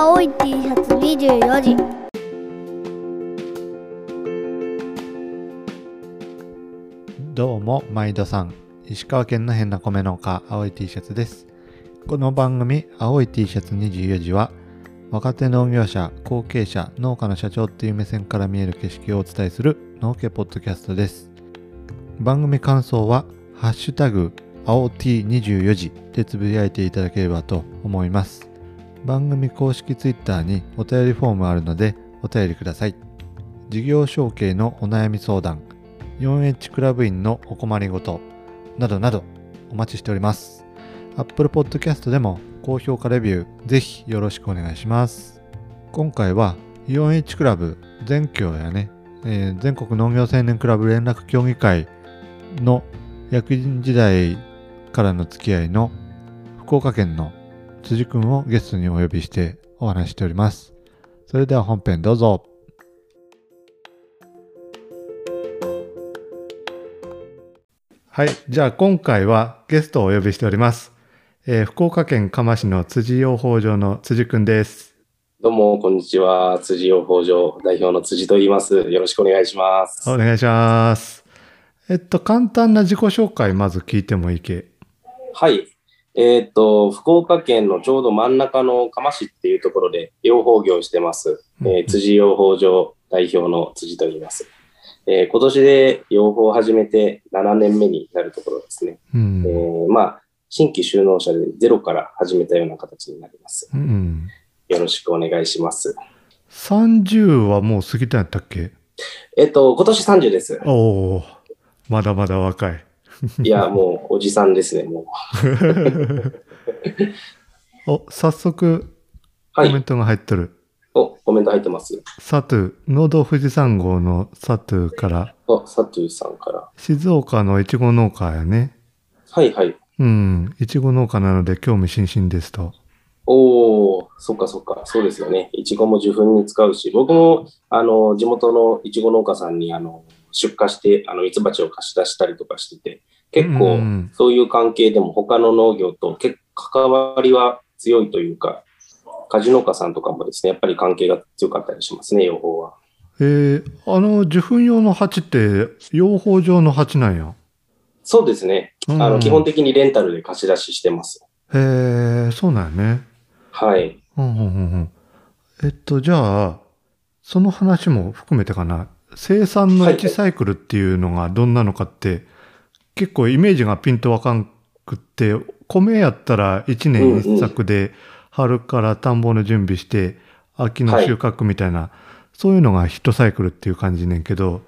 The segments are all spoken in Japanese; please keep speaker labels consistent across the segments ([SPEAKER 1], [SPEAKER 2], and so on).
[SPEAKER 1] 青い T シャツ24時
[SPEAKER 2] どうも、毎度さん。石川県の変な米農家、青い T シャツです。この番組、青い T シャツ24時は、若手農業者、後継者、農家の社長っていう目線から見える景色をお伝えする農家ポッドキャストです。番組感想は、ハッシュタグ、青 T24 時でつぶやいていただければと思います。番組公式 Twitter にお便りフォームあるので、お便りください。事業承継のお悩み相談、4H クラブ員のお困りごとなどなどお待ちしております。Apple Podcast でも高評価レビューぜひよろしくお願いします。今回は 4H クラブ全協やね、えー全国農業青年クラブ連絡協議会の役員時代からの付き合いの福岡県の辻くんをゲストにお呼びしてお話ししております。それでは本編どうぞ。はい。じゃあ今回はゲストをお呼びしております。えー福岡県嘉麻市の辻養蜂場の辻くんです。
[SPEAKER 3] どうも、こんにちは。辻養蜂場代表の辻と言います。よろしくお願いします。
[SPEAKER 2] お願いします。えっと、簡単な自己紹介まず聞いてもいいけ？
[SPEAKER 3] はい。えーっと、福岡県のちょうど真ん中の嘉麻市っていうところで養蜂業をしてます。えー辻養蜂場代表の辻と言います。えー今年で養蜂を始めて7年目になるところですね。
[SPEAKER 2] うん。
[SPEAKER 3] えーまあ、新規就農者でゼロから始めたような形になります。
[SPEAKER 2] うん、
[SPEAKER 3] よろしくお願いします。
[SPEAKER 2] 30はもう過ぎたんやったっけ？
[SPEAKER 3] えーっと、今年30です。
[SPEAKER 2] おおまだまだ若い。
[SPEAKER 3] いや、もうおじさんですね、もう。
[SPEAKER 2] お、早速
[SPEAKER 3] はい。
[SPEAKER 2] コメントが入っとる。
[SPEAKER 3] お、コメント入ってます。
[SPEAKER 2] サトゥ、農道富士山号のサトゥから、
[SPEAKER 3] あ、サトゥーさんから。
[SPEAKER 2] 静岡のいちご農家やね。
[SPEAKER 3] はいはい。
[SPEAKER 2] うん、いちご農家なので興味津々ですと。
[SPEAKER 3] おー、そっかそっか。そうですよね。いちごも受粉に使うし、僕も、あの、地元のいちご農家さんに、あの、出荷して、あの、蜜蜂を貸し出したりとかしてて、結構、
[SPEAKER 2] うん
[SPEAKER 3] そういう関係でも他の農業と結構関わりは強いというか、果樹農家さんとかもですね、やっぱり関係が強かったりしますね、養蜂は。
[SPEAKER 2] えー、あの、受粉用の鉢って、養蜂場の鉢なんや。
[SPEAKER 3] そうですね。
[SPEAKER 2] うん
[SPEAKER 3] あの、基本的にレンタルで貸し出ししてます。
[SPEAKER 2] へえ、そうなんやね。
[SPEAKER 3] はい。
[SPEAKER 2] うんうんうんうん。えっと、じゃあ、その話も含めてかな。生産の
[SPEAKER 3] はい
[SPEAKER 2] 1サイクルっていうのがどんなのかって、結構イメージがピンとわかんくって、米やったら1年1作で、春から田んぼの準備して、秋の収穫みたいな、そういうのが1サイクルっていう感じねんけど、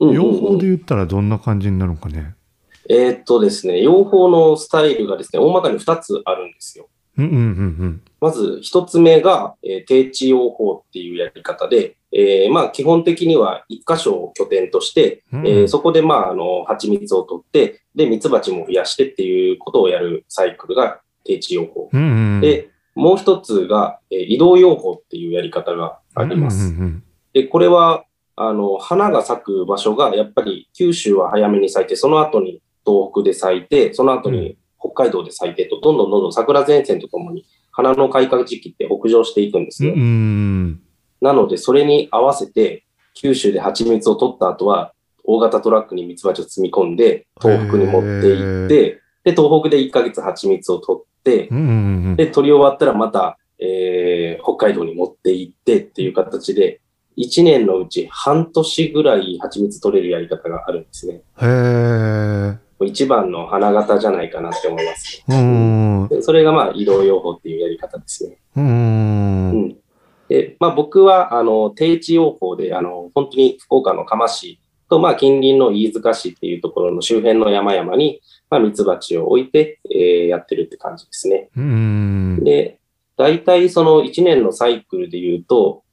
[SPEAKER 3] うんうんうん
[SPEAKER 2] 養蜂で言ったらどんな感じになるのかね？
[SPEAKER 3] えーっとですね、養蜂のスタイルがですね、大まかに2つあるんですよ。
[SPEAKER 2] うんうんうん
[SPEAKER 3] まず一つ目が、えー定置養蜂っていうやり方で、えーまあ基本的には一箇所を拠点として、
[SPEAKER 2] うん。
[SPEAKER 3] えーそこでまああの蜂蜜を取って、で蜜蜂も増やしてっていうことをやるサイクルが定置養蜂。
[SPEAKER 2] うんうん。
[SPEAKER 3] で、もう一つが、えー移動養蜂っていうやり方があります。で、これは、あの、花が咲く場所が、やっぱり九州は早めに咲いて、その後に東北で咲いて、その後に北海道で咲いてと、どんどんどんどん桜前線とともに花の開花時期って北上していくんです
[SPEAKER 2] うん。う
[SPEAKER 3] ね。
[SPEAKER 2] ん。
[SPEAKER 3] なので、それに合わせて、九州で蜂蜜を取った後は、大型トラックに蜜蜂を積み込んで、東北に持って行って、で、東北で1ヶ月蜂蜜を取って、
[SPEAKER 2] うんうんうん。
[SPEAKER 3] で、取り終わったらまた、えー北海道に持って行ってっていう形で、1年のうち半年ぐらい蜂蜜取れるやり方があるんですね。
[SPEAKER 2] へえ。
[SPEAKER 3] 一番の花形じゃないかなって思います。
[SPEAKER 2] うん。
[SPEAKER 3] でそれがまあ移動養蜂っていうやり方ですね。
[SPEAKER 2] う。
[SPEAKER 3] うんん。で、まあ僕は、あの、定置養蜂で、あの、本当に福岡の嘉麻市と、まあ近隣の飯塚市っていうところの周辺の山々に、まあ蜜蜂を置いて、えーやってるって感じですね。
[SPEAKER 2] うん。
[SPEAKER 3] で、大体その1年のサイクルで言うと、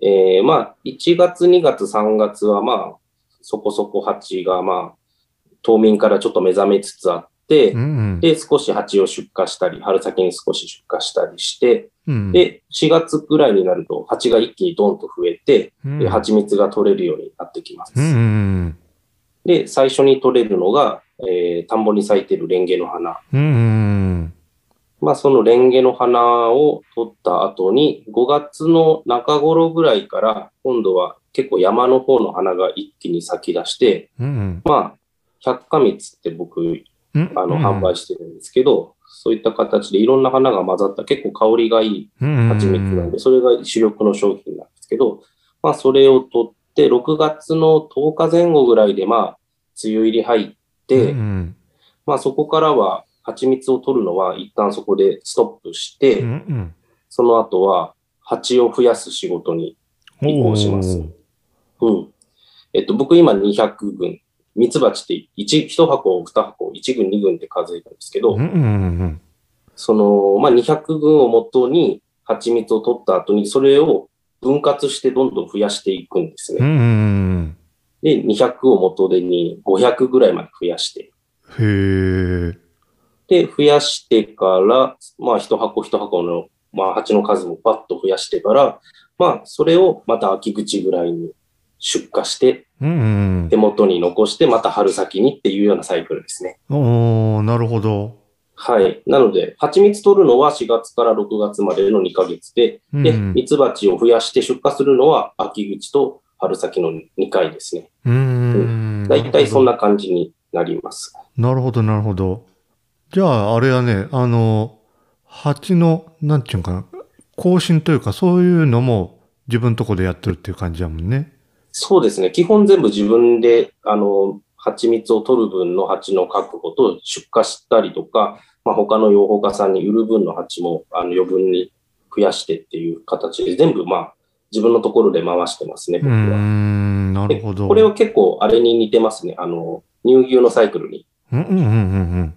[SPEAKER 3] えーまあ、1月、2月、3月はまあ、そこそこ蜂がまあ、冬眠からちょっと目覚めつつあって
[SPEAKER 2] う、ん。
[SPEAKER 3] で、少し蜂を出荷したり、春先に少し出荷したりして、
[SPEAKER 2] うん、
[SPEAKER 3] で、4月ぐらいになると蜂が一気にドンと増えて、
[SPEAKER 2] うん、
[SPEAKER 3] で蜂蜜が取れるようになってきます。
[SPEAKER 2] うんうん
[SPEAKER 3] で、最初に取れるのが、えー田んぼに咲いてるレンゲの花。
[SPEAKER 2] うん。うん
[SPEAKER 3] まあ、そのレンゲの花を取った後に、5月の中頃ぐらいから、今度は結構山の方の花が一気に咲き出して、
[SPEAKER 2] うん
[SPEAKER 3] まあ、百花蜜って僕、
[SPEAKER 2] うん。
[SPEAKER 3] あの、
[SPEAKER 2] うん
[SPEAKER 3] 販売してるんですけど、そういった形でいろんな花が混ざった結構香りがいい
[SPEAKER 2] うん
[SPEAKER 3] 蜂蜜なんで、それが主力の商品なんですけど、まあ、それを取って、6月の10日前後ぐらいで、まあ、梅雨入り入って、
[SPEAKER 2] うん
[SPEAKER 3] まあ、そこからは、蜂蜜を取るのは一旦そこでストップして、その後は、蜂を増やす仕事に移行します。うん。えっと、僕今200群。蜜蜂って1、1箱、2箱、1群、2群って数えたんですけど、
[SPEAKER 2] うんうんうん
[SPEAKER 3] その、まあ、200群をもとに蜂蜜を取った後に、それを分割してどんどん増やしていくんですね。
[SPEAKER 2] うんうん
[SPEAKER 3] で、200を元手に500ぐらいまで増やして。
[SPEAKER 2] へえ。
[SPEAKER 3] で、増やしてから、まあ、一箱一箱の、まあ、蜂の数もバッと増やしてから、まあ、それをまた秋口ぐらいに出荷して、
[SPEAKER 2] うん
[SPEAKER 3] 手元に残して、また春先にっていうようなサイクルですね。
[SPEAKER 2] うん。おー、なるほど。
[SPEAKER 3] はい。なので、蜂蜜取るのは4月から6月までの2ヶ月で、で、
[SPEAKER 2] うん
[SPEAKER 3] 蜜蜂を増やして出荷するのは秋口と春先の2回ですね。
[SPEAKER 2] うん。
[SPEAKER 3] だいたいそんな感じになります。
[SPEAKER 2] なるほど、なるほど。じゃあ、あれはね、あの、蜂の、なんていうのかな、更新というか、そういうのも自分のとこでやってるっていう感じだもんね。
[SPEAKER 3] そうですね。基本全部自分で、あの、蜂蜜を取る分の蜂の確保と出荷したりとか、まあ、他の養蜂家さんに売る分の蜂も、あの、余分に増やしてっていう形で、全部、まあ、自分のところで回してますね、
[SPEAKER 2] う
[SPEAKER 3] 僕は。
[SPEAKER 2] ん、なる
[SPEAKER 3] で
[SPEAKER 2] ほど。
[SPEAKER 3] これは結構、あれに似てますね。あの、乳牛のサイクルに。
[SPEAKER 2] うんうんうん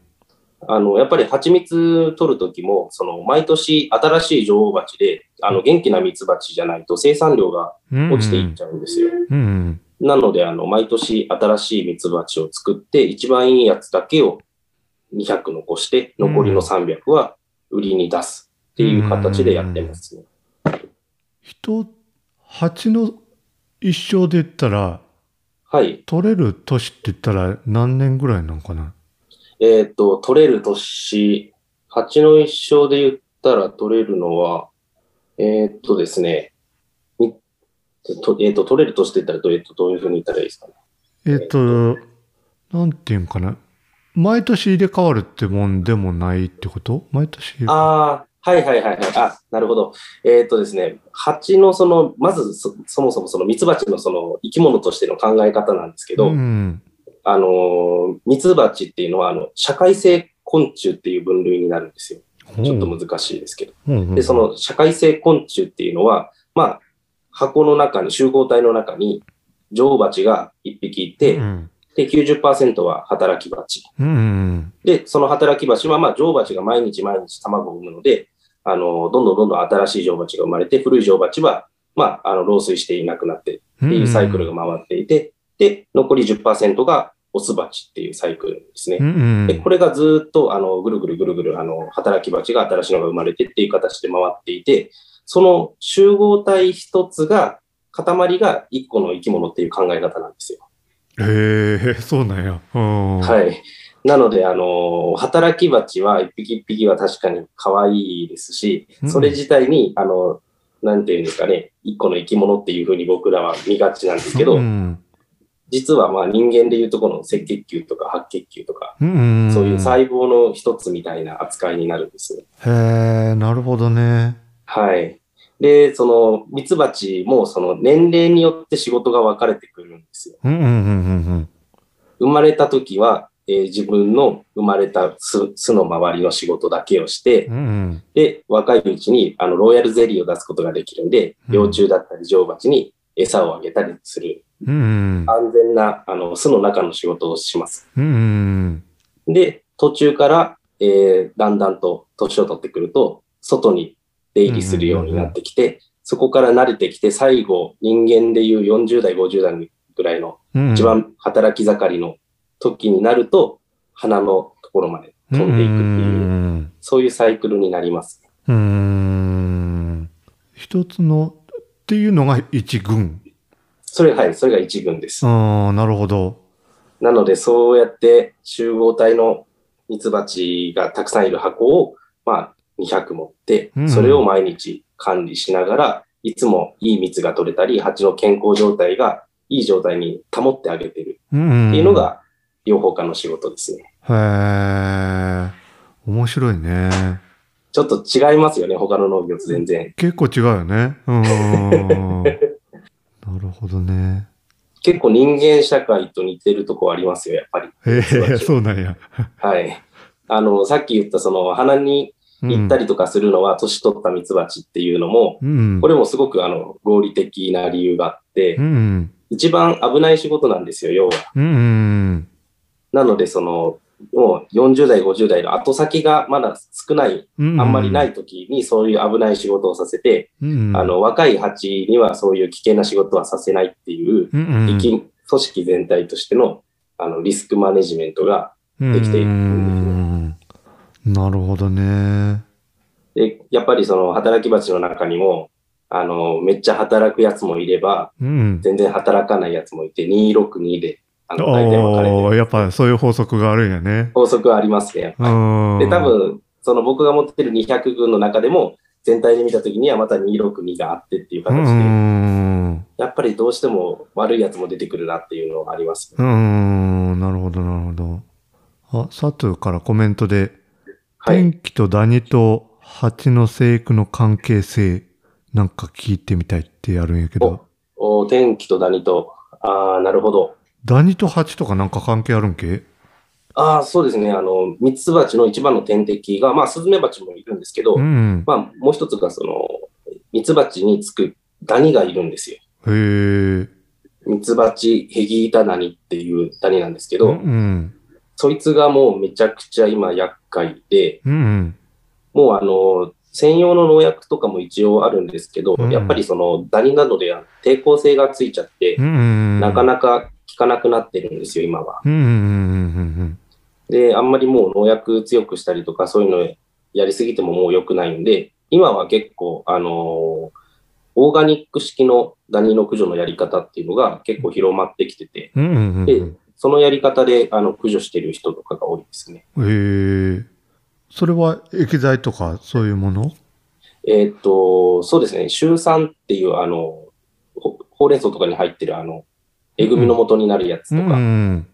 [SPEAKER 3] あの、やっぱり蜂蜜取るときも、その、毎年新しい女王蜂で、あの、元気な蜜蜂じゃないと生産量が
[SPEAKER 2] うんうん。
[SPEAKER 3] 落ちていっちゃうんですよ。
[SPEAKER 2] うんうん。
[SPEAKER 3] なので、あの、毎年新しい蜜蜂を作って、一番いいやつだけを200残して、残りの300は売りに出すっていう形でやってますね。
[SPEAKER 2] 人、蜂の一生で言ったら、
[SPEAKER 3] はい。
[SPEAKER 2] 取れる年って言ったら何年ぐらいなのかな？
[SPEAKER 3] えっ、と、取れる年、蜂の一生で言ったら取れるのは、えっ、とですね、えっ、と、取れる年って言ったらどう,、えーとどういうふうに言ったらいいですかね。
[SPEAKER 2] えっ、と、なんていうんかな。毎年入れ替わるってもんでもないってこと？毎年。
[SPEAKER 3] ああ、はいはいはいはい。あ、なるほど。えっ、とですね、蜂のその、まずそそもそもその蜜蜂のその生き物としての考え方なんですけど、
[SPEAKER 2] うん。
[SPEAKER 3] あのー、蜜蜂っていうのは、あの、社会性昆虫っていう分類になるんですよ。ちょっと難しいですけど。
[SPEAKER 2] うん
[SPEAKER 3] で、そ、の社会性昆虫っていうのは、まあ、箱の中に、集合体の中に、女王蜂が1匹いて、
[SPEAKER 2] うん。
[SPEAKER 3] で、90%は働き蜂。
[SPEAKER 2] うん。
[SPEAKER 3] で、その働き蜂は、まあ、女王蜂が毎日毎日卵を産むので、あの、どんどんどんどん新しい女王蜂が生まれて、古い女王蜂は、まあ、あの、老衰していなくなって
[SPEAKER 2] っ
[SPEAKER 3] っていうサイクルが回っていて、で、残り10%がオスバチっていうサイクルですね。
[SPEAKER 2] うん。
[SPEAKER 3] で、これがずっと、あの、ぐるぐるぐるぐる、あの、働き蜂が新しいのが生まれてっていう形で回っていて、その集合体一つが、塊が一個の生き物っていう考え方なんですよ。
[SPEAKER 2] へえ、そうなんや。うん。。
[SPEAKER 3] はいい。なので、あの、働き蜂は一匹一匹は確かに可愛いですし
[SPEAKER 2] う、ん
[SPEAKER 3] それ自体に、あの、なんていうんですかね、一個の生き物っていうふうに僕らは見がちなんですけど、
[SPEAKER 2] うん。
[SPEAKER 3] 実はまあ人間でいうとこの赤血球とか白血球とか、
[SPEAKER 2] うん。
[SPEAKER 3] そういう細胞の一つみたいな扱いになるんですね。
[SPEAKER 2] へえ、なるほどね。
[SPEAKER 3] はい。で、その、ミツバチもその年齢によって仕事が分かれてくるんですよ。
[SPEAKER 2] うんうんうん
[SPEAKER 3] 生まれた時は、えー自分の生まれた巣巣の周りの仕事だけをして
[SPEAKER 2] うん。う、ん
[SPEAKER 3] で、若いうちにあのロイヤルゼリーを出すことができるんで、
[SPEAKER 2] うん
[SPEAKER 3] 幼虫だったり女王蜂に餌をあげたりする
[SPEAKER 2] うん。うん。
[SPEAKER 3] 安全なあの巣の中の仕事をします。
[SPEAKER 2] うん。
[SPEAKER 3] で、途中から、えーだんだんと年を取ってくると、外に出入りするようになってきて、そこから慣れてきて、最後、人間でいう40代、50代ぐらいの
[SPEAKER 2] うん。
[SPEAKER 3] 一番働き盛りの時になると、鼻のところまで飛んでいくっていう、
[SPEAKER 2] うん。
[SPEAKER 3] そういうサイクルになります。
[SPEAKER 2] うーん。一つの、っていうのが一群。
[SPEAKER 3] それ、はい、それが一群です。
[SPEAKER 2] ああ、なるほど。
[SPEAKER 3] なので、そうやって集合体のミツバチがたくさんいる箱を、まあ、200持って
[SPEAKER 2] う、ん
[SPEAKER 3] それを毎日管理しながら、いつもいい蜜が取れたり、蜂の健康状態がいい状態に保ってあげてる
[SPEAKER 2] うん。
[SPEAKER 3] っていうのが、養蜂家の仕事ですね。
[SPEAKER 2] へえ。面白いね。
[SPEAKER 3] ちょっと違いますよね、他の農業と全然。
[SPEAKER 2] 結構違うよね。うん。なるほどね。
[SPEAKER 3] 結構人間社会と似てるとこありますよ、やっぱり。
[SPEAKER 2] ええそうなんや。
[SPEAKER 3] はい。あの、さっき言ったその鼻に行ったりとかするのは年取った蜜蜂っていうのも、
[SPEAKER 2] うん。
[SPEAKER 3] これもすごくあの合理的な理由があって
[SPEAKER 2] う、ん。
[SPEAKER 3] 一番危ない仕事なんですよ、要は。
[SPEAKER 2] うん。
[SPEAKER 3] なので、その、もう40代、50代の後先がまだ少ない、
[SPEAKER 2] うん。
[SPEAKER 3] あんまりない時にそういう危ない仕事をさせて、
[SPEAKER 2] うん。
[SPEAKER 3] あの、若い蜂にはそういう危険な仕事はさせないっていう、
[SPEAKER 2] うん、うん。
[SPEAKER 3] 生き組織全体としての、あの、リスクマネジメントができている
[SPEAKER 2] うんなるほどね。
[SPEAKER 3] で、やっぱりその働き蜂の中にも、あの、めっちゃ働くやつもいれば、
[SPEAKER 2] うん。
[SPEAKER 3] 全然働かないやつもいて、262で、あの、大体分かれてる。
[SPEAKER 2] やっぱそういう法則があるんやね。
[SPEAKER 3] 法則はありますね、やっぱ
[SPEAKER 2] うん。
[SPEAKER 3] り。で、多分、その僕が持ってる200群の中でも、全体で見たときにはまた262があってっていう
[SPEAKER 2] う
[SPEAKER 3] 形で、
[SPEAKER 2] ん。
[SPEAKER 3] やっぱりどうしても悪いやつも出てくるなっていうのはあります。
[SPEAKER 2] うん。なるほど、なるほど。あ、佐藤からコメントで、
[SPEAKER 3] はい。
[SPEAKER 2] 天気とダニと蜂の生育の関係性、なんか聞いてみたいってやるんやけど、
[SPEAKER 3] お天気とダニと、ああ、なるほど。
[SPEAKER 2] ダニと蜂とかなんか関係あるんけ？
[SPEAKER 3] ああ、そうですね。あの、ミツバチの一番の天敵が、まあ、スズメバチもいるんですけど、
[SPEAKER 2] うん。
[SPEAKER 3] まあ、もう一つが、その、ミツバチにつくダニがいるんですよ。
[SPEAKER 2] へえ。
[SPEAKER 3] ミツバチヘギイタダニっていうダニなんですけ
[SPEAKER 2] う
[SPEAKER 3] ど、
[SPEAKER 2] ん。
[SPEAKER 3] そいつがもうめちゃくちゃ今厄介で、
[SPEAKER 2] うん。
[SPEAKER 3] もうあの、専用の農薬とかも一応あるんですけど、
[SPEAKER 2] うん
[SPEAKER 3] やっぱりそのダニなどで抵抗性がついちゃって
[SPEAKER 2] う、ん。
[SPEAKER 3] なかなか効かなくなってるんですよ、今は。で、あんまりもう農薬強くしたりとか、そういうのやりすぎてももう良くないんで、今は結構、あのーオーガニック式のダニの駆除のやり方っていうのが結構広まってきてて、そのやり方であの駆除してる人とかが多いですね。
[SPEAKER 2] へえ。それは液剤とかそういうもの？
[SPEAKER 3] えーっと、そうですね、シュウ酸っていうあの、ほほうれん草とかに入ってるあの、えぐみの元になるやつとか、
[SPEAKER 2] ん。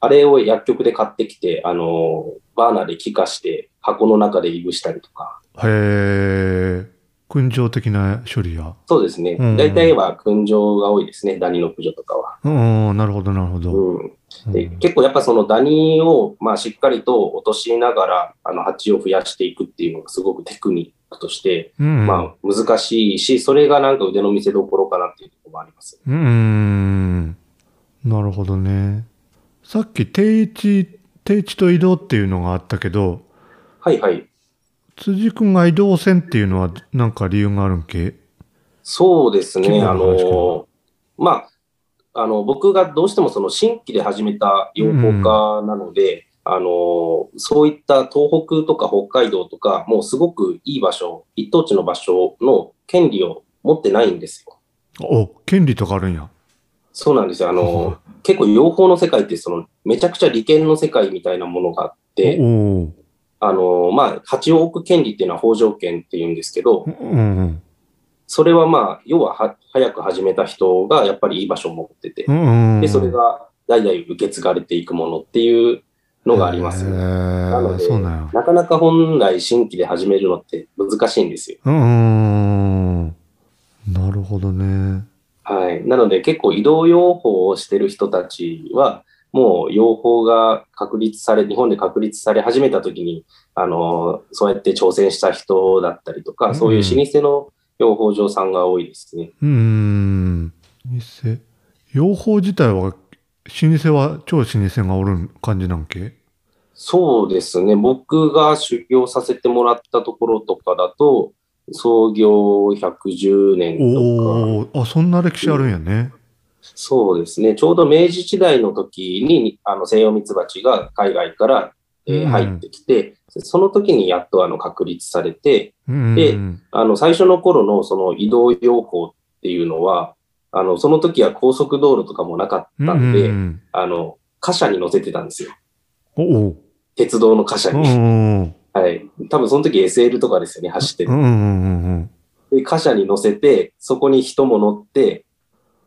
[SPEAKER 3] あれを薬局で買ってきて、あの、バーナーで気化して箱の中でいぶしたりとか、
[SPEAKER 2] へえ。燻蒸的な処理や。
[SPEAKER 3] そうですね
[SPEAKER 2] うん。
[SPEAKER 3] 大体は燻蒸が多いですね、ダニの駆除とかは。
[SPEAKER 2] うん。なるほど、なるほど。
[SPEAKER 3] うん、で
[SPEAKER 2] うん
[SPEAKER 3] 結構やっぱそのダニを、まあ、しっかりと落としながら、あの、蜂を増やしていくっていうのがすごくテクニックとして、
[SPEAKER 2] うん。
[SPEAKER 3] まあ、難しいし、それがなんか腕の見せ所かなっていうところもあります。
[SPEAKER 2] うーん。なるほどね。さっき定位置、定位置と移動っていうのがあったけど、
[SPEAKER 3] はいはい。
[SPEAKER 2] 辻君が移動線っていうのはなんか理由があるんけ？
[SPEAKER 3] そうですね。あ
[SPEAKER 2] の
[SPEAKER 3] まあ、あの、僕がどうしてもその新規で始めた養蜂家なので、あの、そういった東北とか北海道とか、もうすごくいい場所、一等地の場所の権利を持ってないんですよ。
[SPEAKER 2] お、権利とかあるんや。
[SPEAKER 3] そうなんですよ。あの、結構養蜂の世界ってその、めちゃくちゃ利権の世界みたいなものがあって。あの、まあ、蜂を置く権利っていうのは法条権っていうんですけど、
[SPEAKER 2] うん。
[SPEAKER 3] それはまあ、要はは早く始めた人がやっぱりいい場所を持ってて、
[SPEAKER 2] うん。
[SPEAKER 3] で、それが代々受け継がれていくものっていうのがあります
[SPEAKER 2] へ
[SPEAKER 3] ね。なの
[SPEAKER 2] ー
[SPEAKER 3] で
[SPEAKER 2] な。
[SPEAKER 3] なかなか本来新規で始めるのって難しいんですよ。
[SPEAKER 2] うん。なるほどね。
[SPEAKER 3] はい。なので結構移動養蜂をしてる人たちは、もう養蜂が確立され、日本で確立され始めた時に、あの、そうやって挑戦した人だったりとか、
[SPEAKER 2] うん
[SPEAKER 3] そういう老舗の養蜂場さんが多いですね。
[SPEAKER 2] うーん。老舗。養蜂自体は、老舗は超老舗がおる感じなんけ？
[SPEAKER 3] そうですね。僕が修行させてもらったところとかだと、創業110年とか、
[SPEAKER 2] あ、そんな歴史あるんやね。
[SPEAKER 3] そうですね。ちょうど明治時代の時に、あの、西洋ミツバチが海外から、えー
[SPEAKER 2] うん
[SPEAKER 3] 入ってきて、その時にやっとあの、確立されて、
[SPEAKER 2] うん。
[SPEAKER 3] であの、最初の頃のその移動養蜂っていうのは、あの、その時は高速道路とかもなかったんで、
[SPEAKER 2] うん
[SPEAKER 3] あの、貨車に乗せてたんですよ。
[SPEAKER 2] おお。
[SPEAKER 3] 鉄道の貨車
[SPEAKER 2] う
[SPEAKER 3] に。
[SPEAKER 2] ん。
[SPEAKER 3] はい。多分その時 SL とかですよね、走ってる。
[SPEAKER 2] うんうんうんうん。
[SPEAKER 3] で、貨車に乗せて、そこに人も乗って、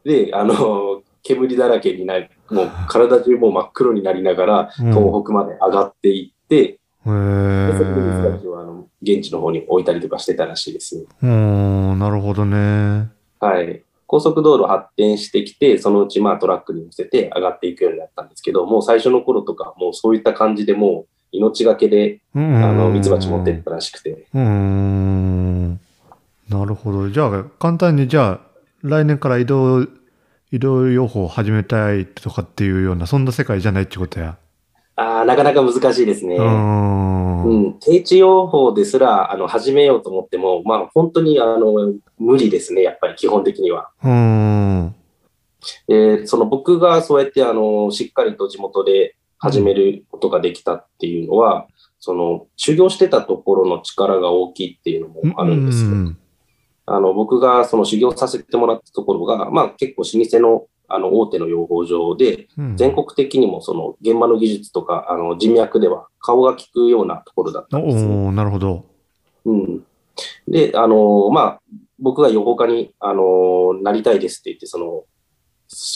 [SPEAKER 3] で、あの、煙だらけになり、もう体中もう真っ黒になりながら、
[SPEAKER 2] うん
[SPEAKER 3] 東北まで上がっていって、
[SPEAKER 2] へ
[SPEAKER 3] でそこでミツバ
[SPEAKER 2] え。
[SPEAKER 3] チをあの現地の方に置いたりとかしてたらしいですね。
[SPEAKER 2] うん、なるほどね。
[SPEAKER 3] はい。高速道路発展してきて、そのうちまあトラックに乗せて上がっていくようになったんですけど、もう最初の頃とか、もうそういった感じでもう命がけで、
[SPEAKER 2] うん。
[SPEAKER 3] あの、ミツバチ持ってったらしくて。
[SPEAKER 2] うーん。なるほど。じゃあ、簡単に、じゃあ、来年から移動、移動予報を始めたいとかっていうような、そんな世界じゃないってことや。
[SPEAKER 3] ああ、なかなか難しいですね。
[SPEAKER 2] うーん。
[SPEAKER 3] う
[SPEAKER 2] うん
[SPEAKER 3] ん、定置用法ですら、あの、始めようと思っても、まあ、本当に、あの、無理ですね、やっぱり基本的には。
[SPEAKER 2] ーん。
[SPEAKER 3] で、その僕がそうやって、あの、しっかりと地元で始めることができたっていうのは、その、修行してたところの力が大きいっていうのもあるんですよ。
[SPEAKER 2] うん
[SPEAKER 3] あの、僕がその修行させてもらったところが、まあ、結構老舗の、あの、大手の養蜂場で、
[SPEAKER 2] うん
[SPEAKER 3] 全国的にもその、現場の技術とか、あの、人脈では顔が利くようなところだったんですね。
[SPEAKER 2] おおなるほど。
[SPEAKER 3] うん。で、あの、まあ、僕が予報家に、あの、なりたいですって言って、その、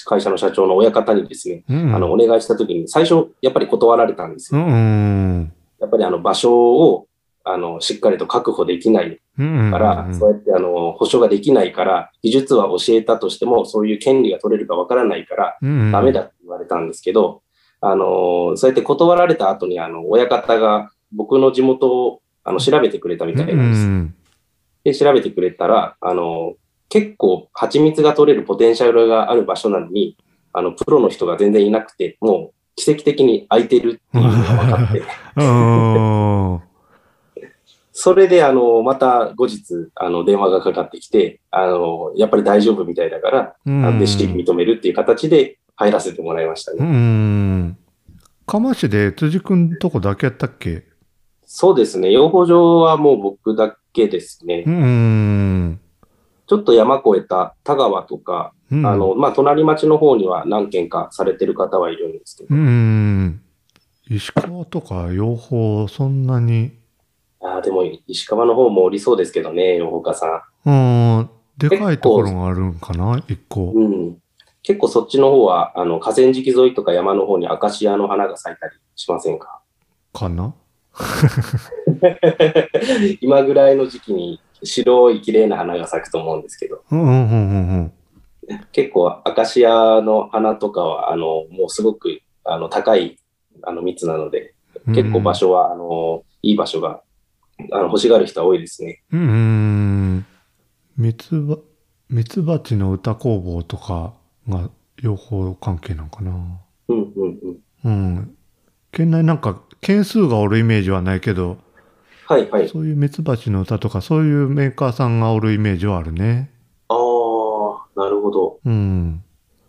[SPEAKER 3] 会社の社長の親方にですね、
[SPEAKER 2] うん。
[SPEAKER 3] あの、お願いしたときに、最初、やっぱり断られたんですよ。
[SPEAKER 2] うんうん。
[SPEAKER 3] やっぱりあの、場所を、あの、しっかりと確保できない
[SPEAKER 2] うん。
[SPEAKER 3] から、そうやってあの、保証ができないから、技術は教えたとしても、そういう権利が取れるかわからないから、
[SPEAKER 2] うん。
[SPEAKER 3] ダメだって言われたんですけど、あの、そうやって断られた後に、あの、親方が僕の地元を、あの、調べてくれたみ
[SPEAKER 2] う
[SPEAKER 3] たいなんです。
[SPEAKER 2] ん。
[SPEAKER 3] で、調べてくれたら、あの、結構蜂蜜が取れるポテンシャルがある場所なのに、あの、プロの人が全然いなくて、もう奇跡的に空いてるっていうのが分かって、
[SPEAKER 2] うん。
[SPEAKER 3] それで、あの、また後日、あの、電話がかかってきて、あの、やっぱり大丈夫みたいだから、あの弟子認めるっていう形で入らせてもらいました
[SPEAKER 2] う
[SPEAKER 3] ね。
[SPEAKER 2] ん。釜市で辻くんとこだけやったっけ？
[SPEAKER 3] そうですね。養蜂場はもう僕だけですね
[SPEAKER 2] う。ん。
[SPEAKER 3] ちょっと山越えた田川とか、
[SPEAKER 2] うん
[SPEAKER 3] あの、まあ、隣町の方には何軒かされてる方はいるんですけど、
[SPEAKER 2] うん。石川とか養蜂そんなに、
[SPEAKER 3] ああ、でも石川の方もおりそうですけどね、養蜂家さん。
[SPEAKER 2] うん、でかいところがあるんかな一個。
[SPEAKER 3] うん。結構そっちの方は、あの、河川敷沿いとか山の方にアカシアの花が咲いたりしませんか？
[SPEAKER 2] かな？
[SPEAKER 3] 今ぐらいの時期に白い綺麗な花が咲くと思うんですけど、
[SPEAKER 2] うんうんうんうん
[SPEAKER 3] 結構アカシアの花とかは、あの、もうすごく、あの、高い、あの、蜜なので、
[SPEAKER 2] うん。
[SPEAKER 3] 結構場所は、あの、いい場所が、あの、欲しがる人は多いですね。
[SPEAKER 2] うん。うん。ミツバ、ミツバチの歌工房とかが養蜂関係なんかな。
[SPEAKER 3] うん、うん、うん。
[SPEAKER 2] うん。県内なんか、件数がおるイメージはないけど、
[SPEAKER 3] はい、はい。
[SPEAKER 2] そういうミツバチの歌とか、そういうメーカーさんがおるイメージはあるね。
[SPEAKER 3] ああ、なるほど。
[SPEAKER 2] うん。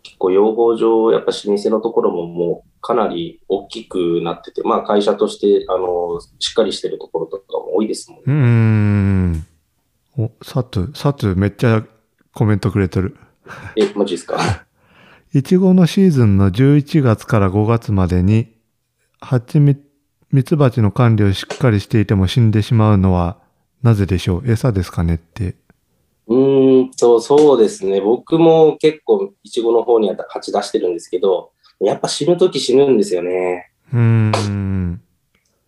[SPEAKER 3] 結構養蜂場、やっぱ老舗のところももうかなり大きくなってて、まあ会社として、あの、しっかりしてるところとかも多いですもんね。
[SPEAKER 2] うん。お、サツ、サツめっちゃコメントくれてる。
[SPEAKER 3] え、マジですか？
[SPEAKER 2] いちごのシーズンの11月から5月までに、蜂蜜、蜜蜂の管理をしっかりしていても死んでしまうのはなぜでしょう？餌ですかねって。
[SPEAKER 3] うーんと、そうですね。僕も結構、いちごの方には蜂出してるんですけど、やっぱ死ぬとき死ぬんですよね。
[SPEAKER 2] うーん。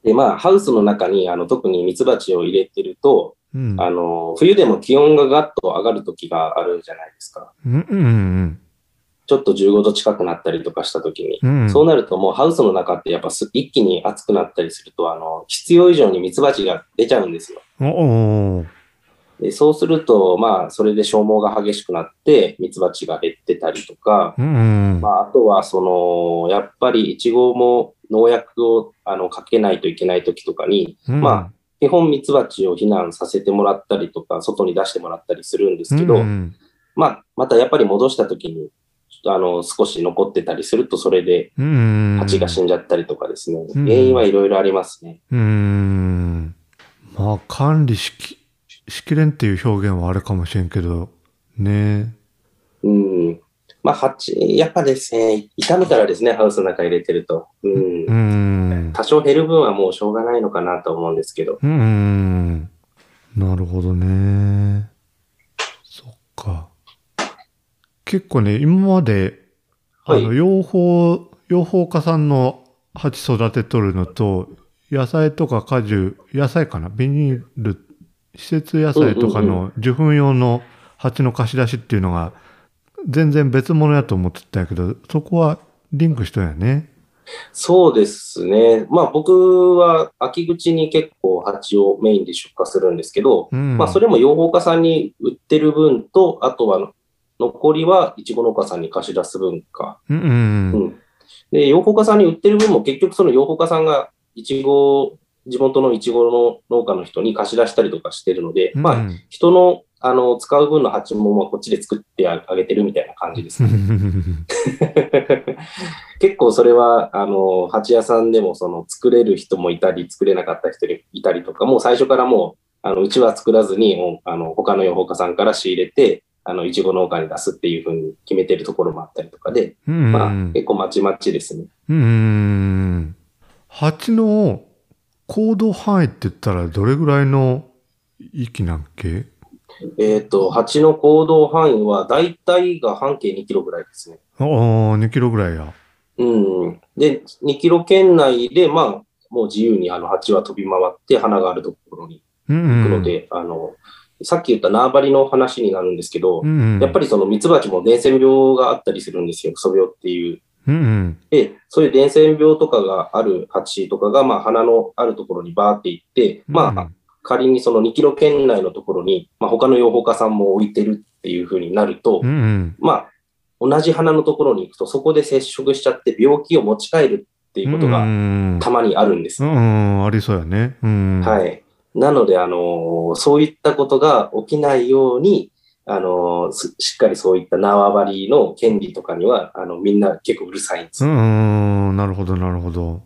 [SPEAKER 3] で、まあ、ハウスの中に、あの、特に蜜蜂を入れてると、
[SPEAKER 2] うん。
[SPEAKER 3] あの、冬でも気温がガッと上がるときがあるじゃないですか。
[SPEAKER 2] うんうん
[SPEAKER 3] ちょっと15度近くなったりとかしたときに。
[SPEAKER 2] うん。うん。
[SPEAKER 3] そうなるともうハウスの中ってやっぱす一気に暑くなったりすると、あの、必要以上に蜜蜂が出ちゃうんですよ。でそうすると、まあ、それで消耗が激しくなって、蜜蜂が減ってたりとか、
[SPEAKER 2] うんうん。
[SPEAKER 3] まあ、あとは、その、やっぱりイチゴも農薬をあのかけないといけない時とかに、
[SPEAKER 2] うん
[SPEAKER 3] まあ、基本蜜蜂を避難させてもらったりとか、外に出してもらったりするんですけど、
[SPEAKER 2] うん
[SPEAKER 3] まあ、またやっぱり戻した時に、あの、少し残ってたりすると、それで
[SPEAKER 2] うん。
[SPEAKER 3] 蜂が死んじゃったりとかですね、
[SPEAKER 2] ん
[SPEAKER 3] 原因はいろいろありますね。
[SPEAKER 2] うーん。まあ、管理しき、しきれんっていう表現はあれかもしれんけど、ね
[SPEAKER 3] うん。まあ、蜂、やっぱですね、傷むからですね、ハウスの中入れてると。うん。
[SPEAKER 2] うん。
[SPEAKER 3] 多少減る分はもうしょうがないのかなと思うんですけど。
[SPEAKER 2] うん。なるほどね。そっか。結構ね、今まで、あの、
[SPEAKER 3] は
[SPEAKER 2] 養蜂、養蜂家さんの蜂育てとるのと、野菜とか果樹、野菜かな？ビニール、施設野菜とかの受粉用の蜂の貸し出しっていうのが、全然別物やと思ってたんやけど、そこはリンクしとんやね。
[SPEAKER 3] そうですね。まあ僕は秋口に結構蜂をメインで出荷するんですけど、
[SPEAKER 2] うん。
[SPEAKER 3] まあそれも養蜂家さんに売ってる分と、あとは残りはいちご農家さんに貸し出す分か。
[SPEAKER 2] うんうん
[SPEAKER 3] う
[SPEAKER 2] うん。
[SPEAKER 3] ん。で、養蜂家さんに売ってる分も結局その養蜂家さんがいちご、地元のいちごの農家の人に貸し出したりとかしてるので、まあ
[SPEAKER 2] うん
[SPEAKER 3] 人のあの使う分の蜂もまあこっちで作ってあげてるみたいな感じですね。結構それは、あの、蜂屋さんでも、その、作れる人もいたり、作れなかった人いたりとか、もう最初からもう、あの、うちは作らずに、あの、他の養蜂家さんから仕入れて、あの、いちご農家に出すっていうふうに決めてるところもあったりとかで、
[SPEAKER 2] うん
[SPEAKER 3] まあ、結構まちまちですね。
[SPEAKER 2] うーん。蜂の行動範囲って言ったらどれぐらいの域なんけ？
[SPEAKER 3] えっ、と、蜂の行動範囲は、大体が半径2キロぐらいですね。
[SPEAKER 2] ああ、2キロぐらいや。
[SPEAKER 3] うん。で、2キロ圏内で、まあ、もう自由にあの蜂は飛び回って花があるところに
[SPEAKER 2] うんうん。
[SPEAKER 3] 行くので、あの、さっき言った縄張りの話になるんですけど、
[SPEAKER 2] うんうん、
[SPEAKER 3] やっぱりそのミツバチも伝染病があったりするんですよ、クソ病っていう。
[SPEAKER 2] うんうん。
[SPEAKER 3] で、そういう伝染病とかがある蜂とかが、まあ、花のあるところにバーって行って、まあ、仮にその2キロ圏内のところに、まあ、他の養蜂家さんも置いてるっていう風になると、
[SPEAKER 2] うんうん。
[SPEAKER 3] まあ、同じ花のところに行くと、そこで接触しちゃって病気を持ち帰るっていうこと
[SPEAKER 2] う
[SPEAKER 3] が
[SPEAKER 2] ん
[SPEAKER 3] たまにあるんです。
[SPEAKER 2] うんうん、ありそうやね。うん。。
[SPEAKER 3] はいい。なので、あのーそういったことが起きないように、あのしっかりそういった縄張りの権利とかには、あの、みんな結構うるさいんですよ。
[SPEAKER 2] うんうん、なるほど、なるほど。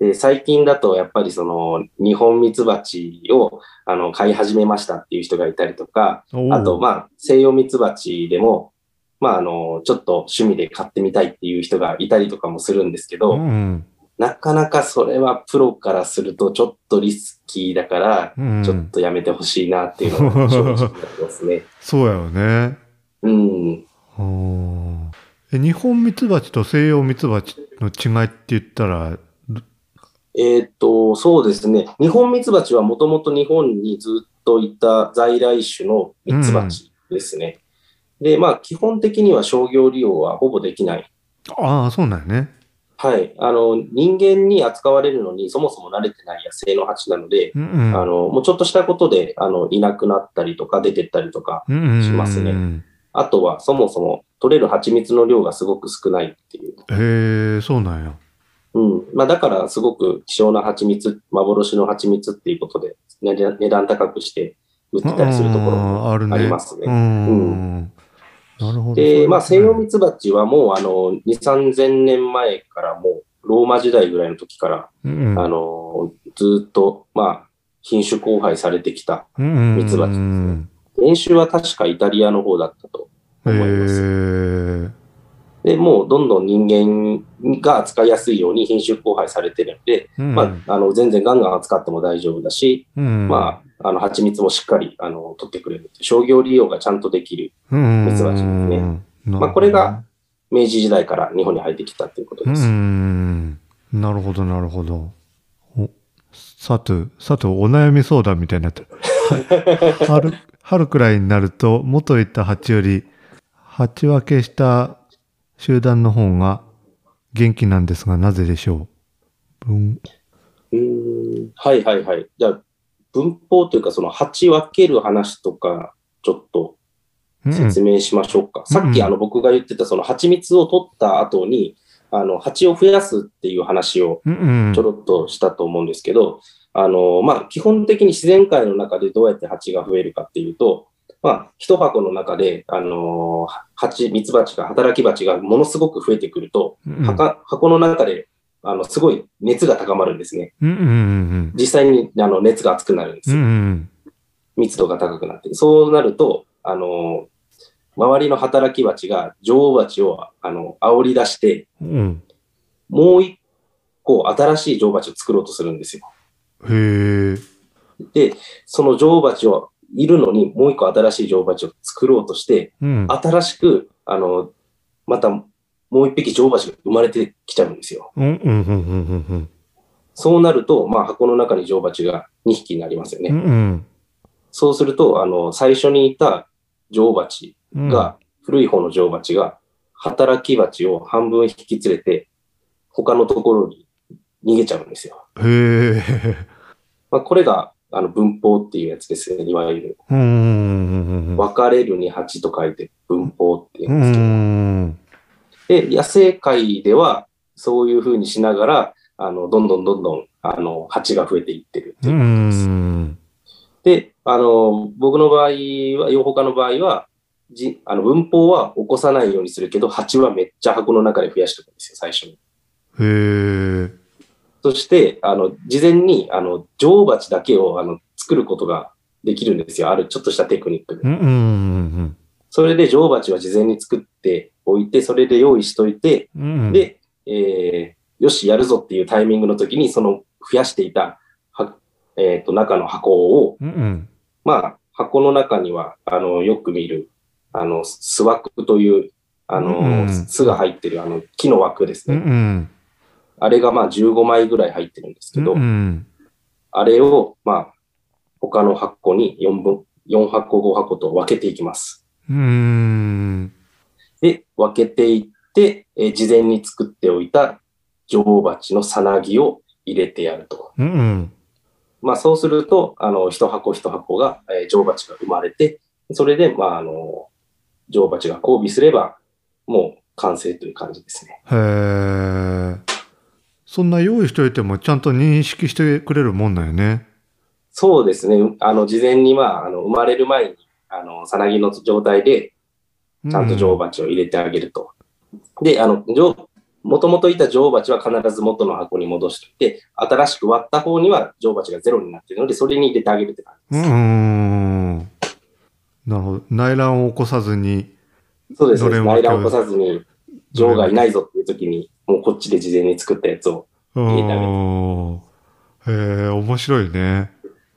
[SPEAKER 3] で、最近だと、やっぱりその、日本ミツバチを、あの、飼い始めましたっていう人がいたりとか、あと、まあ、西洋ミツバチでも、まあ、あの、ちょっと趣味で飼ってみたいっていう人がいたりとかもするんですけど、
[SPEAKER 2] うんうん
[SPEAKER 3] なかなかそれはプロからするとちょっとリスキーだから、
[SPEAKER 2] うん
[SPEAKER 3] ちょっとやめてほしいなっていうのが 正直なりますね。
[SPEAKER 2] そうやよね。
[SPEAKER 3] うん。
[SPEAKER 2] 日本ミツバチと西洋ミツバチの違いって言ったら、
[SPEAKER 3] えーっと、そうですね。日本ミツバチはもともと日本にずっといた在来種のミツバチですね。で、まあ、基本的には商業利用はほぼできない。
[SPEAKER 2] ああ、そうなんやね。
[SPEAKER 3] はい。あの、人間に扱われるのにそもそも慣れてない野生の蜂なので、
[SPEAKER 2] うんうん。
[SPEAKER 3] あの、もうちょっとしたことで、あの、いなくなったりとか出てったりとか、
[SPEAKER 2] うんうん
[SPEAKER 3] しますね
[SPEAKER 2] うん
[SPEAKER 3] あとはそもそも取れる蜂蜜の量がすごく少ないっていう。
[SPEAKER 2] へえ、そうなんや。
[SPEAKER 3] うん。まあだからすごく希少な蜂蜜、幻の蜂蜜っていうことで、ね値段高くして売ってたりするところも
[SPEAKER 2] あるね。
[SPEAKER 3] ありますね。
[SPEAKER 2] うん。なるほど。
[SPEAKER 3] で、まあ西洋
[SPEAKER 2] 蜜
[SPEAKER 3] 蜜蜂はもうあの、2、3000年前からもう、ローマ時代ぐらいの時から、
[SPEAKER 2] うん
[SPEAKER 3] あの、ずっと、まあ、品種交配されてきた。
[SPEAKER 2] うん
[SPEAKER 3] 蜜蜂ですね
[SPEAKER 2] うん
[SPEAKER 3] 原種は確かイタリアの方だったと
[SPEAKER 2] へ
[SPEAKER 3] 思います。
[SPEAKER 2] え。
[SPEAKER 3] で、もうどんどん人間が扱いやすいように品種交配されてるので、
[SPEAKER 2] うん
[SPEAKER 3] まあ、あの、全然ガンガン扱っても大丈夫だし、
[SPEAKER 2] うん
[SPEAKER 3] まあ、あの、蜂蜜もしっかり、あの、取ってくれる。商業利用がちゃんとできる。ですね
[SPEAKER 2] ま
[SPEAKER 3] まあこれが、明治時代から日本に入ってきたということ
[SPEAKER 2] う
[SPEAKER 3] です。
[SPEAKER 2] ん。なるほど、なるほど。お、さて、さて、お悩み相談みたいになって春、春くらいになると、元言った蜂より、鉢分けした集団の方が元気なんですが、なぜでしょう？文。
[SPEAKER 3] うーんはいはいはい。じゃあ、文法というか、その鉢分ける話とか、ちょっと
[SPEAKER 2] うん。
[SPEAKER 3] 説明しましょうか。
[SPEAKER 2] うん。
[SPEAKER 3] さっきあの僕が言ってたその蜂蜜を取った後に、あの蜂を増やすっていう話を
[SPEAKER 2] うんうん。
[SPEAKER 3] ちょろっとしたと思うんですけど、あの、まあ、基本的に自然界の中でどうやって蜂が増えるかっていうと、まあ、一箱の中で、あの、蜂、蜜蜂が、働き蜂がものすごく増えてくると、
[SPEAKER 2] うん
[SPEAKER 3] 箱箱の中で、あの、すごい熱が高まるんですね。
[SPEAKER 2] うんうんうん
[SPEAKER 3] 実際に、あの、熱が熱くなるんです
[SPEAKER 2] うんう
[SPEAKER 3] よ。
[SPEAKER 2] ん
[SPEAKER 3] 密度が高くなって。そうなると、あの、周りの働き蜂が女王蜂をあの煽り出して、
[SPEAKER 2] うん。
[SPEAKER 3] もう一個新しい女王蜂を作ろうとするんですよ。
[SPEAKER 2] へえ。
[SPEAKER 3] で、その女王蜂をいるのに、もう一個新しい女王蜂を作ろうとして、
[SPEAKER 2] うん。
[SPEAKER 3] 新しく、あの、またもう一匹女王蜂が生まれてきちゃうんですよ。そうなると、まあ箱の中に女王蜂が2匹になりますよね。
[SPEAKER 2] うん。うん。
[SPEAKER 3] そうすると、あの、最初にいた女王蜂
[SPEAKER 2] うん。
[SPEAKER 3] が、古い方の女王蜂が、働き蜂を半分引き連れて、他のところに逃げちゃうんですよ。
[SPEAKER 2] へえ。
[SPEAKER 3] まあ、これが、あの、文法っていうやつですね。いわゆる、分かれるに蜂と書いて文法って言
[SPEAKER 2] う
[SPEAKER 3] うんですけど、
[SPEAKER 2] ん。
[SPEAKER 3] で、野生界では、そういう風にしながら、あの、どんどんどんどん、あの、蜂が増えていってるって
[SPEAKER 2] う
[SPEAKER 3] いうことです。
[SPEAKER 2] ん。
[SPEAKER 3] で、あの、僕の場合は、養蜂家の場合は、じあの文法は起こさないようにするけど、蜂はめっちゃ箱の中で増やしておくんですよ、最初に。
[SPEAKER 2] へえ。
[SPEAKER 3] そして、あの、事前に、あの、女王蜂だけを、あの、作ることができるんですよ。ある、ちょっとしたテクニックで。
[SPEAKER 2] うん、うん、
[SPEAKER 3] それで女王蜂は事前に作っておいて、それで用意しといて、
[SPEAKER 2] うん。、
[SPEAKER 3] で、えーよし、やるぞっていうタイミングの時に、その増やしていた、はえっ、と、中の箱を、
[SPEAKER 2] うん、うん。
[SPEAKER 3] まあ、箱の中には、あの、よく見る、あの、巣枠という、あの、
[SPEAKER 2] うん
[SPEAKER 3] 巣が入ってる、あの、木の枠です
[SPEAKER 2] うん、
[SPEAKER 3] ね。
[SPEAKER 2] うん。
[SPEAKER 3] あれがまあ15枚ぐらい入ってるんですけど、
[SPEAKER 2] うん。
[SPEAKER 3] あれを、まあ、他の箱に4分、4箱、5箱と分けていきます。
[SPEAKER 2] うん。
[SPEAKER 3] で、分けていって、えー事前に作っておいた女王蜂のさなぎを入れてやると。
[SPEAKER 2] うん。
[SPEAKER 3] まあ、そうすると、あの、一箱一箱が、えー女王蜂が生まれて、それで、まあ、あの、女王蜂が交尾すれば、もう完成という感じですね。
[SPEAKER 2] へえ。そんな用意しといてもちゃんと認識してくれるもんなんよね。
[SPEAKER 3] そうですね。あの、事前に、まあ、あの、生まれる前に、あの、さなぎの状態で、ちゃんと女王蜂を入れてあげると。で、あの、女もともといた女王蜂は必ず元の箱に戻しておいて、新しく割った方には女王蜂がゼロになっているので、それに入れてあげるって感じ
[SPEAKER 2] う
[SPEAKER 3] です。
[SPEAKER 2] ん。なるほど。内乱を起こさずに。
[SPEAKER 3] そうです。
[SPEAKER 2] どれも
[SPEAKER 3] 内乱を起こさずに、女王がいないぞっていう時に、もうこっちで事前に作ったやつを。
[SPEAKER 2] うん
[SPEAKER 3] 入れてあげ
[SPEAKER 2] へえ、面白いね。